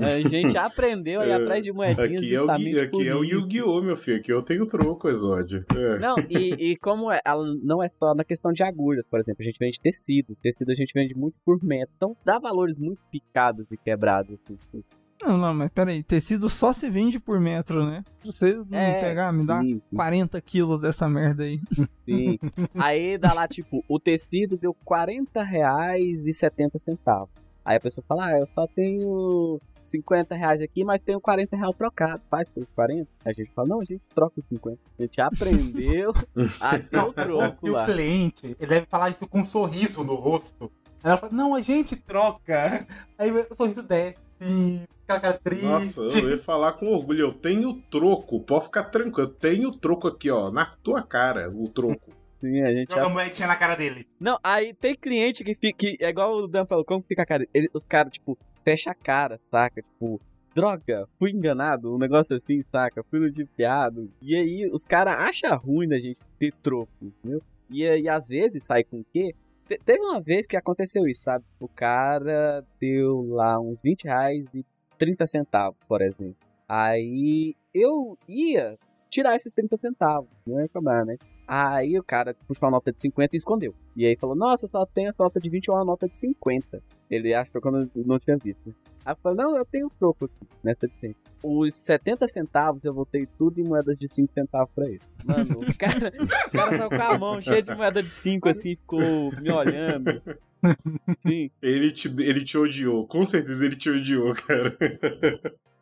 F: A gente aprendeu aí
E: É,
F: atrás de moedinhas
E: Aqui é o,
F: justamente
E: Gui-
F: por
E: aqui é o. Yu-Gi-Oh, meu filho. Aqui eu tenho troco, Exódio. É.
F: Não, e, e como é, ela não é só na questão de agulhas, por exemplo, a gente vende tecido. Tecido a gente vende muito por metro. Então dá valores muito picados e quebrados. Assim.
D: Não, não, mas peraí, tecido só se vende por metro, né? Você não
F: É,
D: pegar, me dá
F: sim, sim.
D: 40 quilos dessa merda aí.
F: Sim. Aí dá lá, tipo, o tecido deu 40 reais e 70 centavos. Aí a pessoa fala, ah, eu só tenho 50 reais aqui, mas tenho 40 reais trocado. Faz pelos 40? Aí a gente fala, não, a gente troca os 50. A gente aprendeu a ter o troco
C: E o
F: lá.
C: cliente, ele deve falar isso com um sorriso no rosto. Aí ela fala, não, a gente troca. Aí o sorriso desce, aquela cara triste.
E: Nossa, eu ia falar com orgulho. Eu tenho troco, pode ficar tranquilo. Eu tenho troco aqui, ó, na tua cara, o troco.
F: Sim, a gente
C: Joga a moedinha na cara dele.
F: Não, aí tem cliente que fica. que é igual o Dan falou, como fica a cara? Ele- os caras, tipo, fecha a cara, saca? Tipo, droga, fui enganado, um negócio assim, saca? Fui ludibriado. E aí os caras acham ruim da gente ter troco, entendeu? E aí às vezes sai com o quê? Te- teve uma vez que aconteceu isso, sabe? O cara deu lá uns 20 reais e 30 centavos, por exemplo. Aí eu ia tirar esses 30 centavos, não ia cobrar, né? Aí o cara puxou a nota de 50 e escondeu. E aí falou, nossa, eu só tenho essa nota de 20 ou uma nota de 50. Ele achou que eu não, não tinha visto. né? Aí eu falei, não, eu tenho troco aqui, nessa 100. Os 70 centavos eu voltei tudo em moedas de 5 centavos pra ele. Mano, o cara, o cara saiu com a mão cheia de moeda de 5 assim, ficou me olhando. Sim.
E: Ele te, ele te odiou, com certeza ele te odiou, cara.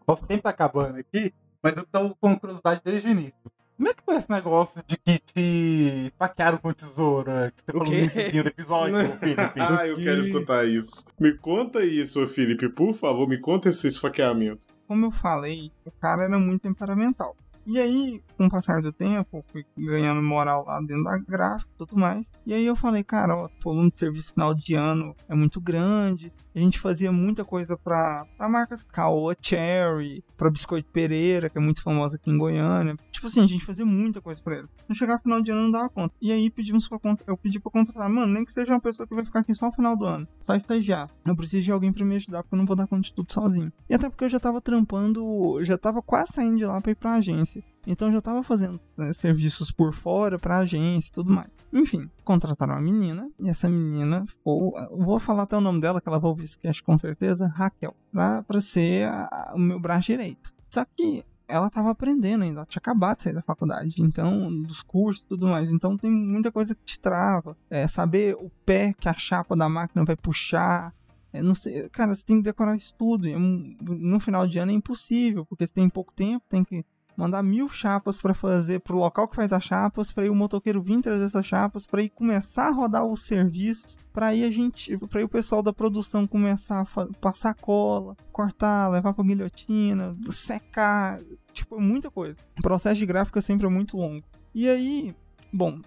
C: Nosso tempo tá acabando aqui, mas eu tô com curiosidade desde o início. Como é que foi esse negócio de que te esfaquearam com tesoura? Que você falou no iníciozinho do episódio, Felipe?
E: ah, eu quero escutar isso. Me conta isso, Felipe, por favor, me conta esse esfaqueamento.
D: Como eu falei, o cara era muito temperamental. E aí, com o passar do tempo, fui ganhando moral lá dentro da gráfica e tudo mais. E aí eu falei, cara, o volume de serviço final de ano é muito grande. A gente fazia muita coisa pra marcas Caoa Cherry, pra Biscoito Pereira, que é muito famosa aqui em Goiânia. Tipo assim, a gente fazia muita coisa pra eles. Não chegar no final de ano não dava conta. E aí pedimos pra conta, eu pedi pra contratar, mano, nem que seja uma pessoa que vai ficar aqui só no final do ano, só estagiar. Eu preciso de alguém pra me ajudar, porque eu não vou dar conta de tudo sozinho. E até porque eu já tava trampando, já tava quase saindo de lá pra ir pra agência. Então eu já tava fazendo né, serviços por fora pra agência e tudo mais. Enfim, contrataram uma menina, e essa menina ficou. Vou falar até o nome dela, que ela vai ouvir esse com certeza, Raquel, pra ser a, o meu braço direito. Só que ela tava aprendendo ainda, ela tinha acabado de sair da faculdade, então, dos cursos e tudo mais. Então tem muita coisa que te trava. É, saber o pé que a chapa da máquina vai puxar. É, não sei, cara, você tem que decorar isso tudo. E, um, No final de ano é impossível, porque você tem pouco tempo, tem que mandar mil chapas para fazer pro local que faz as chapas, para ir o motoqueiro vir trazer essas chapas, para ir começar a rodar os serviços, para aí a gente, para aí o pessoal da produção começar a passar cola, cortar, levar para guilhotina, secar, tipo, muita coisa. O processo de gráfica sempre é muito longo. E aí, bom,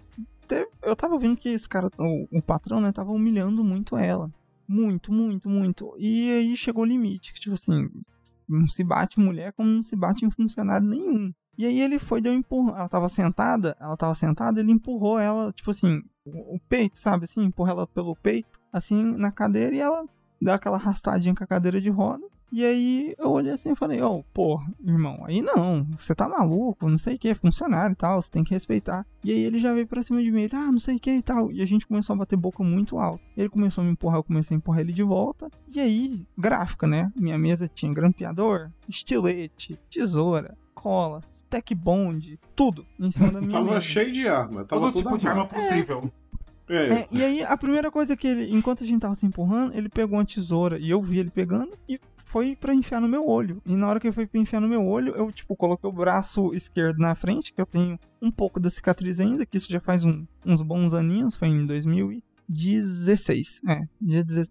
D: eu tava vendo que esse cara, o, o patrão, né, tava humilhando muito ela. Muito, muito, muito. E aí chegou o limite, que tipo assim, não se bate mulher como não se bate em funcionário nenhum. E aí ele foi, deu um empurrão. Ela tava sentada, ela tava sentada, ele empurrou ela, tipo assim, o peito, sabe assim? Empurrou ela pelo peito, assim, na cadeira e ela deu aquela arrastadinha com a cadeira de roda. E aí eu olhei assim e falei, ô, pô, irmão, aí não, você tá maluco, não sei o que, funcionário e tal, você tem que respeitar. E aí ele já veio pra cima de mim, ele, ah, não sei o que e tal. E a gente começou a bater boca muito alto. Ele começou a me empurrar, eu comecei a empurrar ele de volta. E aí, gráfica, né? Minha mesa tinha grampeador, estilete, tesoura, cola, stack bond, tudo em cima da minha
E: Tava
D: mesa.
E: cheio de arma. Tava
C: Todo
E: tudo
C: tipo de arma
E: armado.
C: possível.
E: É.
D: É, e aí, a primeira coisa que ele, enquanto a gente tava se empurrando, ele pegou uma tesoura e eu vi ele pegando e foi pra enfiar no meu olho. E na hora que foi pra enfiar no meu olho, eu, tipo, coloquei o braço esquerdo na frente, que eu tenho um pouco da cicatriz ainda, que isso já faz um- uns bons aninhos, foi em 2016. É,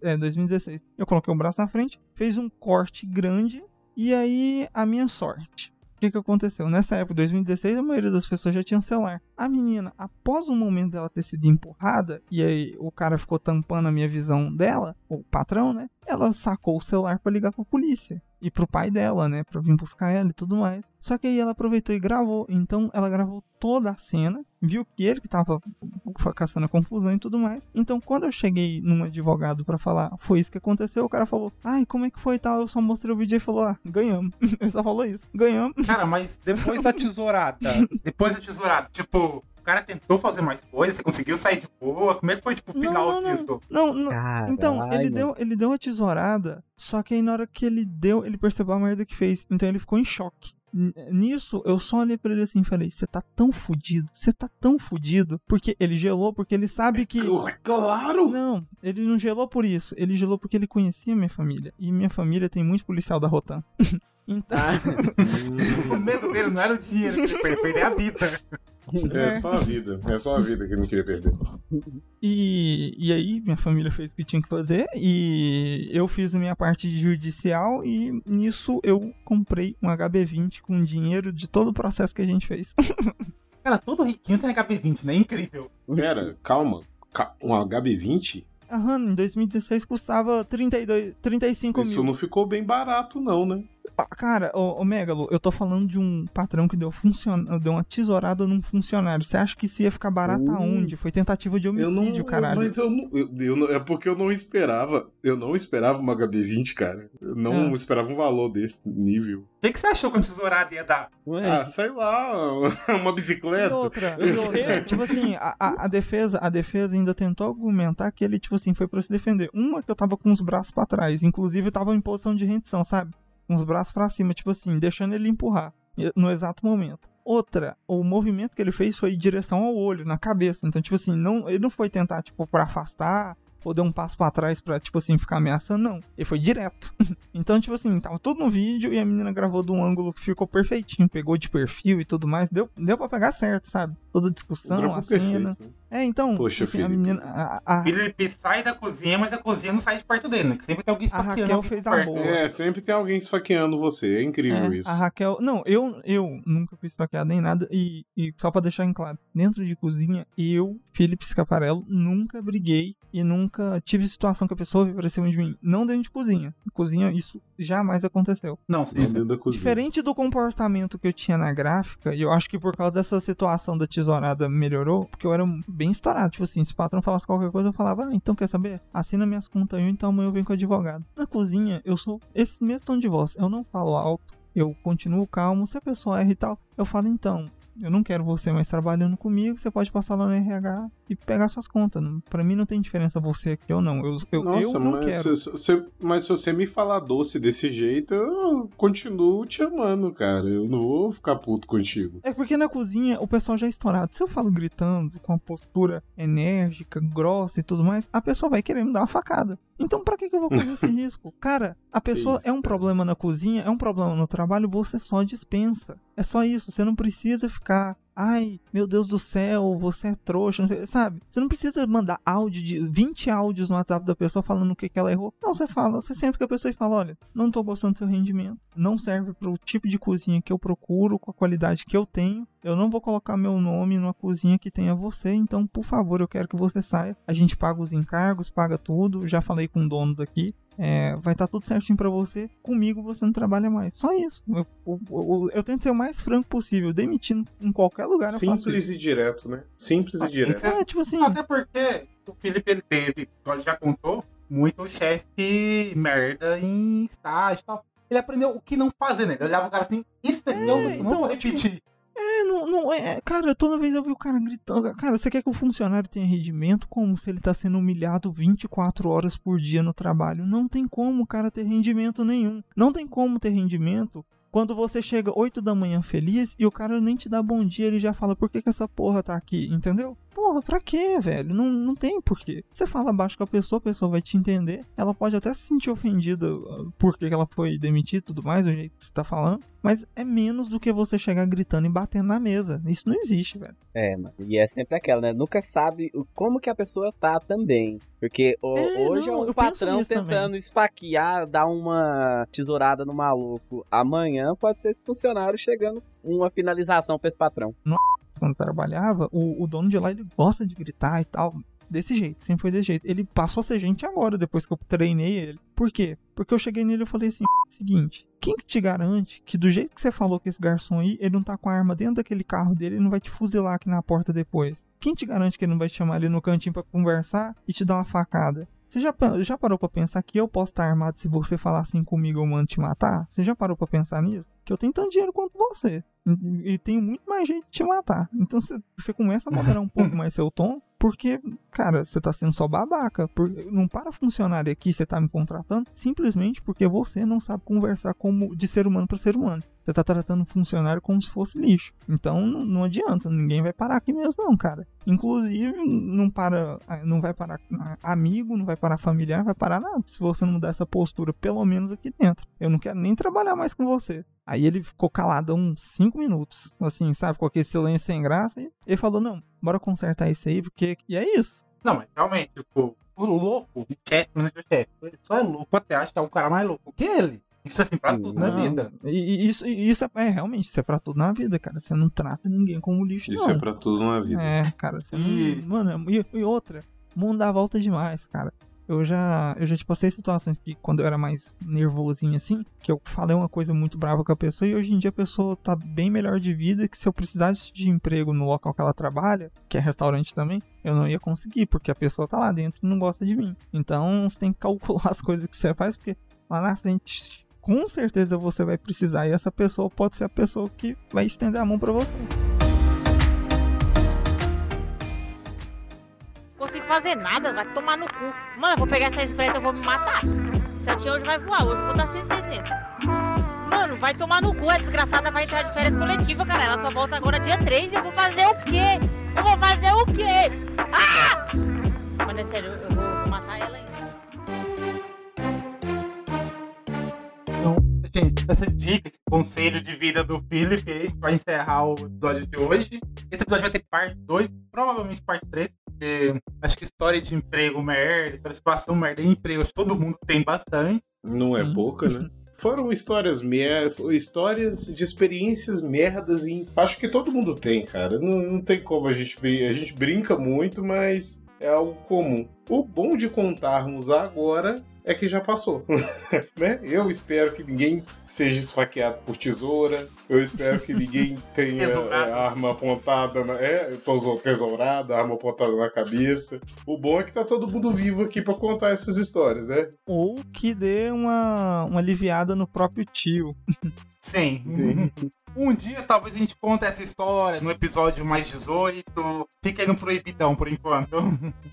D: é, 2016. Eu coloquei o braço na frente, fez um corte grande, e aí a minha sorte. O que, que aconteceu? Nessa época, 2016, a maioria das pessoas já tinha celular. A menina, após o momento dela ter sido empurrada, e aí o cara ficou tampando a minha visão dela, o patrão, né? Ela sacou o celular pra ligar pra polícia. E pro pai dela, né? Pra vir buscar ela e tudo mais. Só que aí ela aproveitou e gravou. Então ela gravou toda a cena. Viu que ele que tava caçando a confusão e tudo mais. Então quando eu cheguei num advogado pra falar, foi isso que aconteceu, o cara falou, ai, como é que foi e tal? Eu só mostrei o vídeo e falou, ah, ganhamos. ele só falou isso, ganhamos.
C: Cara, mas depois da tesourada, depois da tesourada, tipo, cara tentou fazer mais coisas, você conseguiu sair de boa. Como é que foi, tipo, o final
D: não, não.
C: disso?
D: Não, não.
F: Caralho.
D: Então, ele deu, ele deu a tesourada, só que aí na hora que ele deu, ele percebeu a merda que fez. Então ele ficou em choque. Nisso, eu só olhei pra ele assim e falei: Você tá tão fudido, você tá tão fudido. Porque ele gelou, porque ele sabe que.
E: Claro!
D: Não, ele não gelou por isso. Ele gelou porque ele conhecia minha família. E minha família tem muito policial da Rotan. então.
C: O medo dele não era o dinheiro, ele perder a vida.
E: É só a vida. É só a vida que ele não queria perder.
D: E, e aí, minha família fez o que tinha que fazer. E eu fiz a minha parte judicial. E nisso eu comprei um HB20 com dinheiro de todo o processo que a gente fez.
C: Cara, todo riquinho tem HB20, né? Incrível.
E: Pera, calma. Ca- Um HB20?
D: Aham, em 2016 custava 32, 35
E: Isso
D: mil.
E: não ficou bem barato, não, né?
D: Cara, ô, ô Megalo, eu tô falando de um patrão que deu, funcion... deu uma tesourada num funcionário. Você acha que isso ia ficar barato
E: Uh,
D: aonde? Foi tentativa de
E: Eu
D: homicídio,
E: não.
D: caralho.
E: Mas eu não, eu, eu não- É porque eu não esperava. Eu não esperava uma HB20, cara. Eu não
D: Ah.
E: esperava um valor desse nível.
C: O que, que você achou que a tesourada ia dar?
E: Ah, sei lá, uma bicicleta.
D: E outra, e outra. tipo assim, a, a, a defesa, a defesa ainda tentou argumentar que ele, tipo assim, foi pra se defender. Uma que eu tava com os braços pra trás, inclusive eu tava em posição de rendição, sabe? Com os braços pra cima, tipo assim, deixando ele empurrar no exato momento. Outra, o movimento que ele fez foi em direção ao olho, na cabeça. Então, tipo assim, não, ele não foi tentar, tipo, pra afastar ou deu um passo pra trás pra, tipo assim, ficar ameaçando, não. Ele foi direto. então, tipo assim, tava tudo no vídeo e a menina gravou de um ângulo que ficou perfeitinho, pegou de perfil e tudo mais. Deu, deu pra pegar certo, sabe? Toda a discussão, a cena.
E: perfeito, né?
D: É, então,
E: Poxa,
D: assim, a
E: Felipe.
D: menina. A, a-
C: Felipe sai da cozinha, mas a cozinha não sai de perto dele, né? Que sempre tem alguém
D: A
C: esfaqueando.
D: Raquel
C: alguém
D: fez a boa.
E: É, sempre tem alguém esfaqueando você. É incrível
D: É,
E: isso.
D: A Raquel. Não, eu, eu nunca fui esfaqueado nem nada. E, e só pra deixar em claro, dentro de cozinha, eu, Felipe Scaparello, nunca briguei e nunca tive situação que a pessoa veio pra cima de mim. Não dentro de cozinha. Em cozinha, isso jamais aconteceu.
C: Não,
E: Não dentro da cozinha.
D: Diferente do comportamento que eu tinha na gráfica, e eu acho que por causa dessa situação da tesourada melhorou, porque eu era bem estourado. Tipo assim, se o patrão falasse qualquer coisa, eu falava, ah, então quer saber? Assina minhas contas aí, então amanhã eu venho com o advogado. Na cozinha, eu sou esse mesmo tom de voz. Eu não falo alto, eu continuo calmo. Se a pessoa erra e tal, eu falo, então, eu não quero você mais trabalhando comigo, você pode passar lá no RH e pegar suas contas. Pra mim não tem diferença você aqui ou não. Eu, eu,
E: Nossa,
D: eu não
E: mas,
D: quero.
E: se, se- mas se você me falar doce desse jeito, eu continuo te amando, cara. Eu não vou ficar puto contigo.
D: É porque na cozinha o pessoal já é estourado. Se eu falo gritando, com uma postura enérgica, grossa e tudo mais, a pessoa vai querer me dar uma facada. Então pra que, que eu vou correr esse risco? Cara, a pessoa é um problema na cozinha, é um problema no trabalho, você só dispensa. É só isso, você não precisa ficar. Ai, meu Deus do céu, você é trouxa, sei, sabe? Você não precisa mandar áudio de 20 áudios no WhatsApp da pessoa falando o que, que ela errou. Não, você fala, você senta com a pessoa e fala: olha, não tô gostando do seu rendimento, não serve pro tipo de cozinha que eu procuro, com a qualidade que eu tenho. Eu não vou colocar meu nome numa cozinha que tenha você, então, por favor, eu quero que você saia. A gente paga os encargos, paga tudo. Já falei com o dono daqui. É, vai estar tudo certinho pra você. Comigo você não trabalha mais. Só isso. Eu, eu, eu- eu tento ser o mais franco possível. Demitindo em qualquer lugar eu faço
E: Simples
D: isso.
E: e direto, né? Simples e direto.
D: É, tipo assim.
C: Até porque o Felipe ele teve, como já contou, muito chefe merda em estágio e tal. Ele aprendeu o que não fazer, né? Ele olhava o cara assim, isso daqui eu não
D: então,
C: vou repetir.
D: É, não, não é. Cara, toda vez eu vi o cara gritando. Cara, você quer que o funcionário tenha rendimento como se ele tá sendo humilhado 24 horas por dia no trabalho? Não tem como o cara ter rendimento nenhum. Não tem como ter rendimento quando você chega 8 da manhã feliz e o cara nem te dá bom dia, ele já fala por que, que essa porra tá aqui, entendeu? Porra, pra quê, velho? Não, não tem porquê. Você fala baixo com a pessoa, a pessoa vai te entender. Ela pode até se sentir ofendida uh, por que ela foi demitida e tudo mais, o jeito que você tá falando. Mas é menos do que você chegar gritando e batendo na mesa. Isso não existe, velho.
F: É, mano. E é sempre aquela, né? Nunca sabe como que a pessoa tá também. Porque o-
D: É,
F: hoje
D: não,
F: é um patrão tentando
D: também.
F: esfaquear, dar uma tesourada no maluco. Amanhã pode ser esse funcionário chegando uma finalização pra esse patrão.
D: quando trabalhava, o, o dono de lá ele gosta de gritar e tal. Desse jeito, sempre foi desse jeito. Ele passou a ser gente agora, depois que eu treinei ele. Por quê? Porque eu cheguei nele e falei assim: seguinte, quem que te garante que do jeito que você falou com esse garçom aí, ele não tá com a arma dentro daquele carro dele, ele não vai te fuzilar aqui na porta depois? Quem te garante que ele não vai te chamar ali no cantinho pra conversar e te dar uma facada? Você já, já parou pra pensar que eu posso estar armado se você falar assim comigo eu mando te matar? Você já parou pra pensar nisso? Que eu tenho tanto dinheiro quanto você. E, e tenho muito mais gente te matar. Então você começa a moderar um pouco mais seu tom. Porque, cara, você tá sendo só babaca. Por, não para funcionário aqui, você tá me contratando, simplesmente porque você não sabe conversar como de ser humano para ser humano. Você tá tratando funcionário como se fosse lixo. Então não, não adianta, ninguém vai parar aqui mesmo, não, cara. Inclusive, não para. Não vai parar amigo, não vai parar familiar, vai parar nada. Se você não mudar essa postura, pelo menos aqui dentro. Eu não quero nem trabalhar mais com você. Aí ele ficou calado uns 5 minutos, assim, sabe, com aquele silêncio sem graça. E ele falou: Não, bora consertar isso aí, porque. E é isso.
C: Não, mas realmente, tipo, o louco, o chefe, é o chefe, ele só é louco até acha que é o cara mais louco que ele. Isso é assim pra tudo na
D: Não,
C: vida.
D: E, e isso, e isso é, é, realmente, isso é pra tudo na vida, cara. Você não trata ninguém como lixo,
E: Isso
D: não.
E: é pra tudo na vida.
D: É, cara, você
C: E-
D: não. Mano, e, e outra, o mundo dá a volta demais, cara. Eu já, eu já te passei situações que quando eu era mais nervosinho assim, que eu falei uma coisa muito brava com a pessoa e hoje em dia a pessoa tá bem melhor de vida que se eu precisasse de emprego no local que ela trabalha, que é restaurante também, eu não ia conseguir, porque a pessoa tá lá dentro e não gosta de mim. Então você tem que calcular as coisas que você faz, porque lá na frente com certeza você vai precisar e essa pessoa pode ser a pessoa que vai estender a mão pra você.
I: Consigo fazer nada, vai tomar no cu. Mano, eu vou pegar essa expressa, eu vou me matar. Sete hoje vai voar, hoje eu vou dar 160. Mano, vai tomar no cu, a desgraçada vai entrar de férias coletiva, cara. Ela só volta agora dia 3 eu vou fazer o quê? Eu vou fazer o quê? Ah! Mano, é sério, eu vou, vou matar ela ainda.
C: Então, gente, essa dica, esse conselho de vida do Felipe aí, pra encerrar o episódio de hoje. Esse episódio vai ter parte 2, provavelmente parte 3, porque acho que história de emprego merda, história de situação merda em emprego, acho que todo mundo tem bastante.
E: Não é pouca, né? Foram histórias mer... histórias de experiências merdas em. Acho que todo mundo tem, cara. Não, não tem como a gente a gente brinca muito, mas é algo comum. O bom de contarmos agora é que já passou. né? Eu espero que ninguém seja esfaqueado por tesoura. Eu espero que ninguém tenha é, arma apontada na. É, tesourada, arma apontada na cabeça. O bom é que tá todo mundo vivo aqui para contar essas histórias, né?
D: Ou que dê uma, uma aliviada no próprio tio.
C: Sim. Sim. Um dia talvez a gente conte essa história no episódio mais 18. Fica aí no proibidão por enquanto.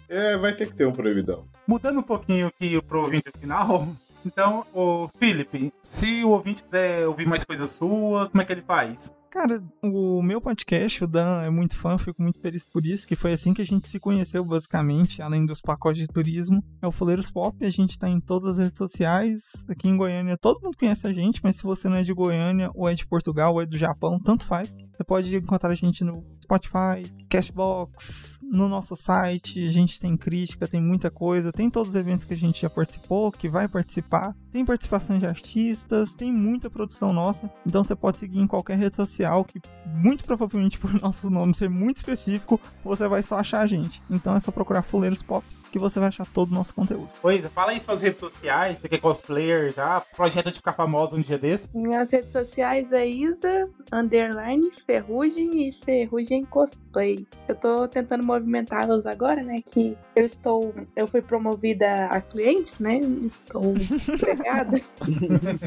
E: É, vai ter que ter um proibidão.
C: Mudando um pouquinho aqui pro ouvinte final. Então, o Felipe, se o ouvinte quiser ouvir mais coisas suas, como é que ele faz?
D: Cara, o meu podcast, o Dan é muito fã, fico muito feliz por isso, que foi assim que a gente se conheceu, basicamente, além dos pacotes de turismo. É o Foleiros Pop, a gente tá em todas as redes sociais. Aqui em Goiânia, todo mundo conhece a gente, mas se você não é de Goiânia, ou é de Portugal, ou é do Japão, tanto faz. Você pode encontrar a gente no Spotify, Cashbox, no nosso site. A gente tem crítica, tem muita coisa, tem todos os eventos que a gente já participou, que vai participar. Tem participação de artistas, tem muita produção nossa. Então você pode seguir em qualquer rede social, que muito provavelmente por nosso nome ser muito específico, você vai só achar a gente. Então é só procurar Fuleiros Pop que você vai achar todo o nosso conteúdo.
C: Pois, fala aí suas redes sociais, você que é cosplayer já, projeto de ficar famoso um dia desse.
G: Minhas redes sociais é Isa, underline, Ferrugem e Ferrugem Cosplay. Eu tô tentando movimentá-los agora, né, que eu estou, eu fui promovida a cliente, né, estou desempregada.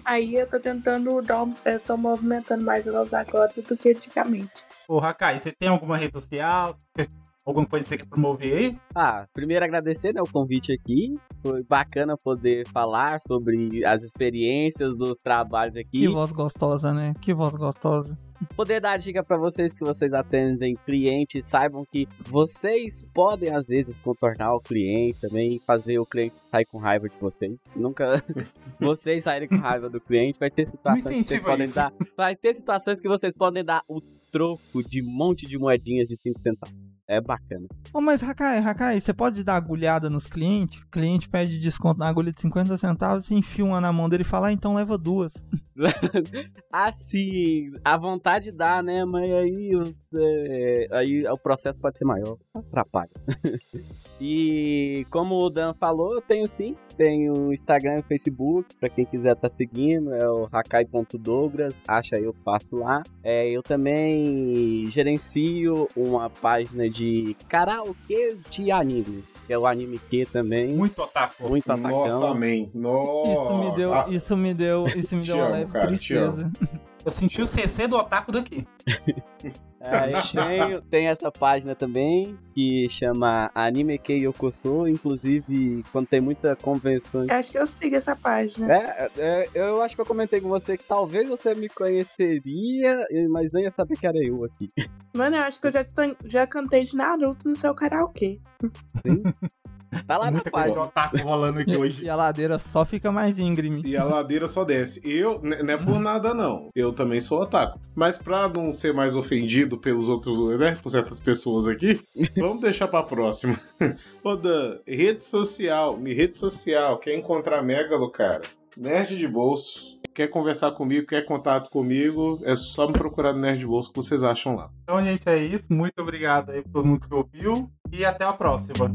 G: aí eu tô tentando dar, eu tô movimentando mais elas agora do que antigamente.
C: Ô, Hakai, você tem alguma rede social? Alguma coisa que você quer promover aí?
F: Ah, primeiro agradecer né, o convite aqui. Foi bacana poder falar sobre as experiências dos trabalhos aqui.
D: Que voz gostosa, né? Que voz gostosa.
F: Poder dar dica para vocês que vocês atendem clientes, saibam que vocês podem às vezes contornar o cliente também, fazer o cliente sair com raiva de vocês. Nunca vocês saírem com raiva do cliente, vai ter situações que vocês podem dar, vai ter situações que vocês podem dar o troco de um monte de moedinhas de 5 centavos. É bacana.
D: Oh, mas Hakai, Hakai, você pode dar agulhada nos clientes? O cliente pede desconto na agulha de 50 centavos, você enfia uma na mão dele e fala, ah, então leva duas.
F: assim, a vontade dá, né? Mas aí, é, aí o processo pode ser maior. Atrapalha. e como o Dan falou, eu tenho sim. Tenho Instagram e Facebook, pra quem quiser tá seguindo, é o hakai.douglas, acha eu faço lá. É, eu também gerencio uma página de karaokês de anime que é o anime Q também.
C: Muito otaku.
F: Muito atacão.
E: Nossa, amém. Nossa.
D: Isso me deu, ah. isso me deu, isso me deu uma leve cara, tristeza.
C: Eu senti o CC do otaku daqui.
F: É, tenho, tem essa página também que chama Anime Kei Yokoso, inclusive quando tem muita convenção.
G: Acho que eu sigo essa página.
F: É, é, eu acho que eu comentei com você que talvez você me conheceria, mas nem ia saber que era eu aqui.
G: Mano, eu acho que eu já, já cantei de Naruto no seu karaokê.
F: Sim. Tá lá
C: Muita
F: na página.
C: coisa de otaku rolando aqui hoje.
D: E a ladeira só fica mais íngreme.
E: E a ladeira só desce. Eu, não é por nada não, eu também sou otaku. Mas pra não ser mais ofendido pelos outros, né, por certas pessoas aqui, vamos deixar pra próxima. Ô Dan, rede social, rede social, quer encontrar Megalo, cara? Nerd de bolso. Quer conversar comigo, quer contato comigo, é só me procurar no Nerd de Bolso que vocês acham lá.
C: Então, gente, é isso. Muito obrigado aí por todo mundo que ouviu. E até a próxima.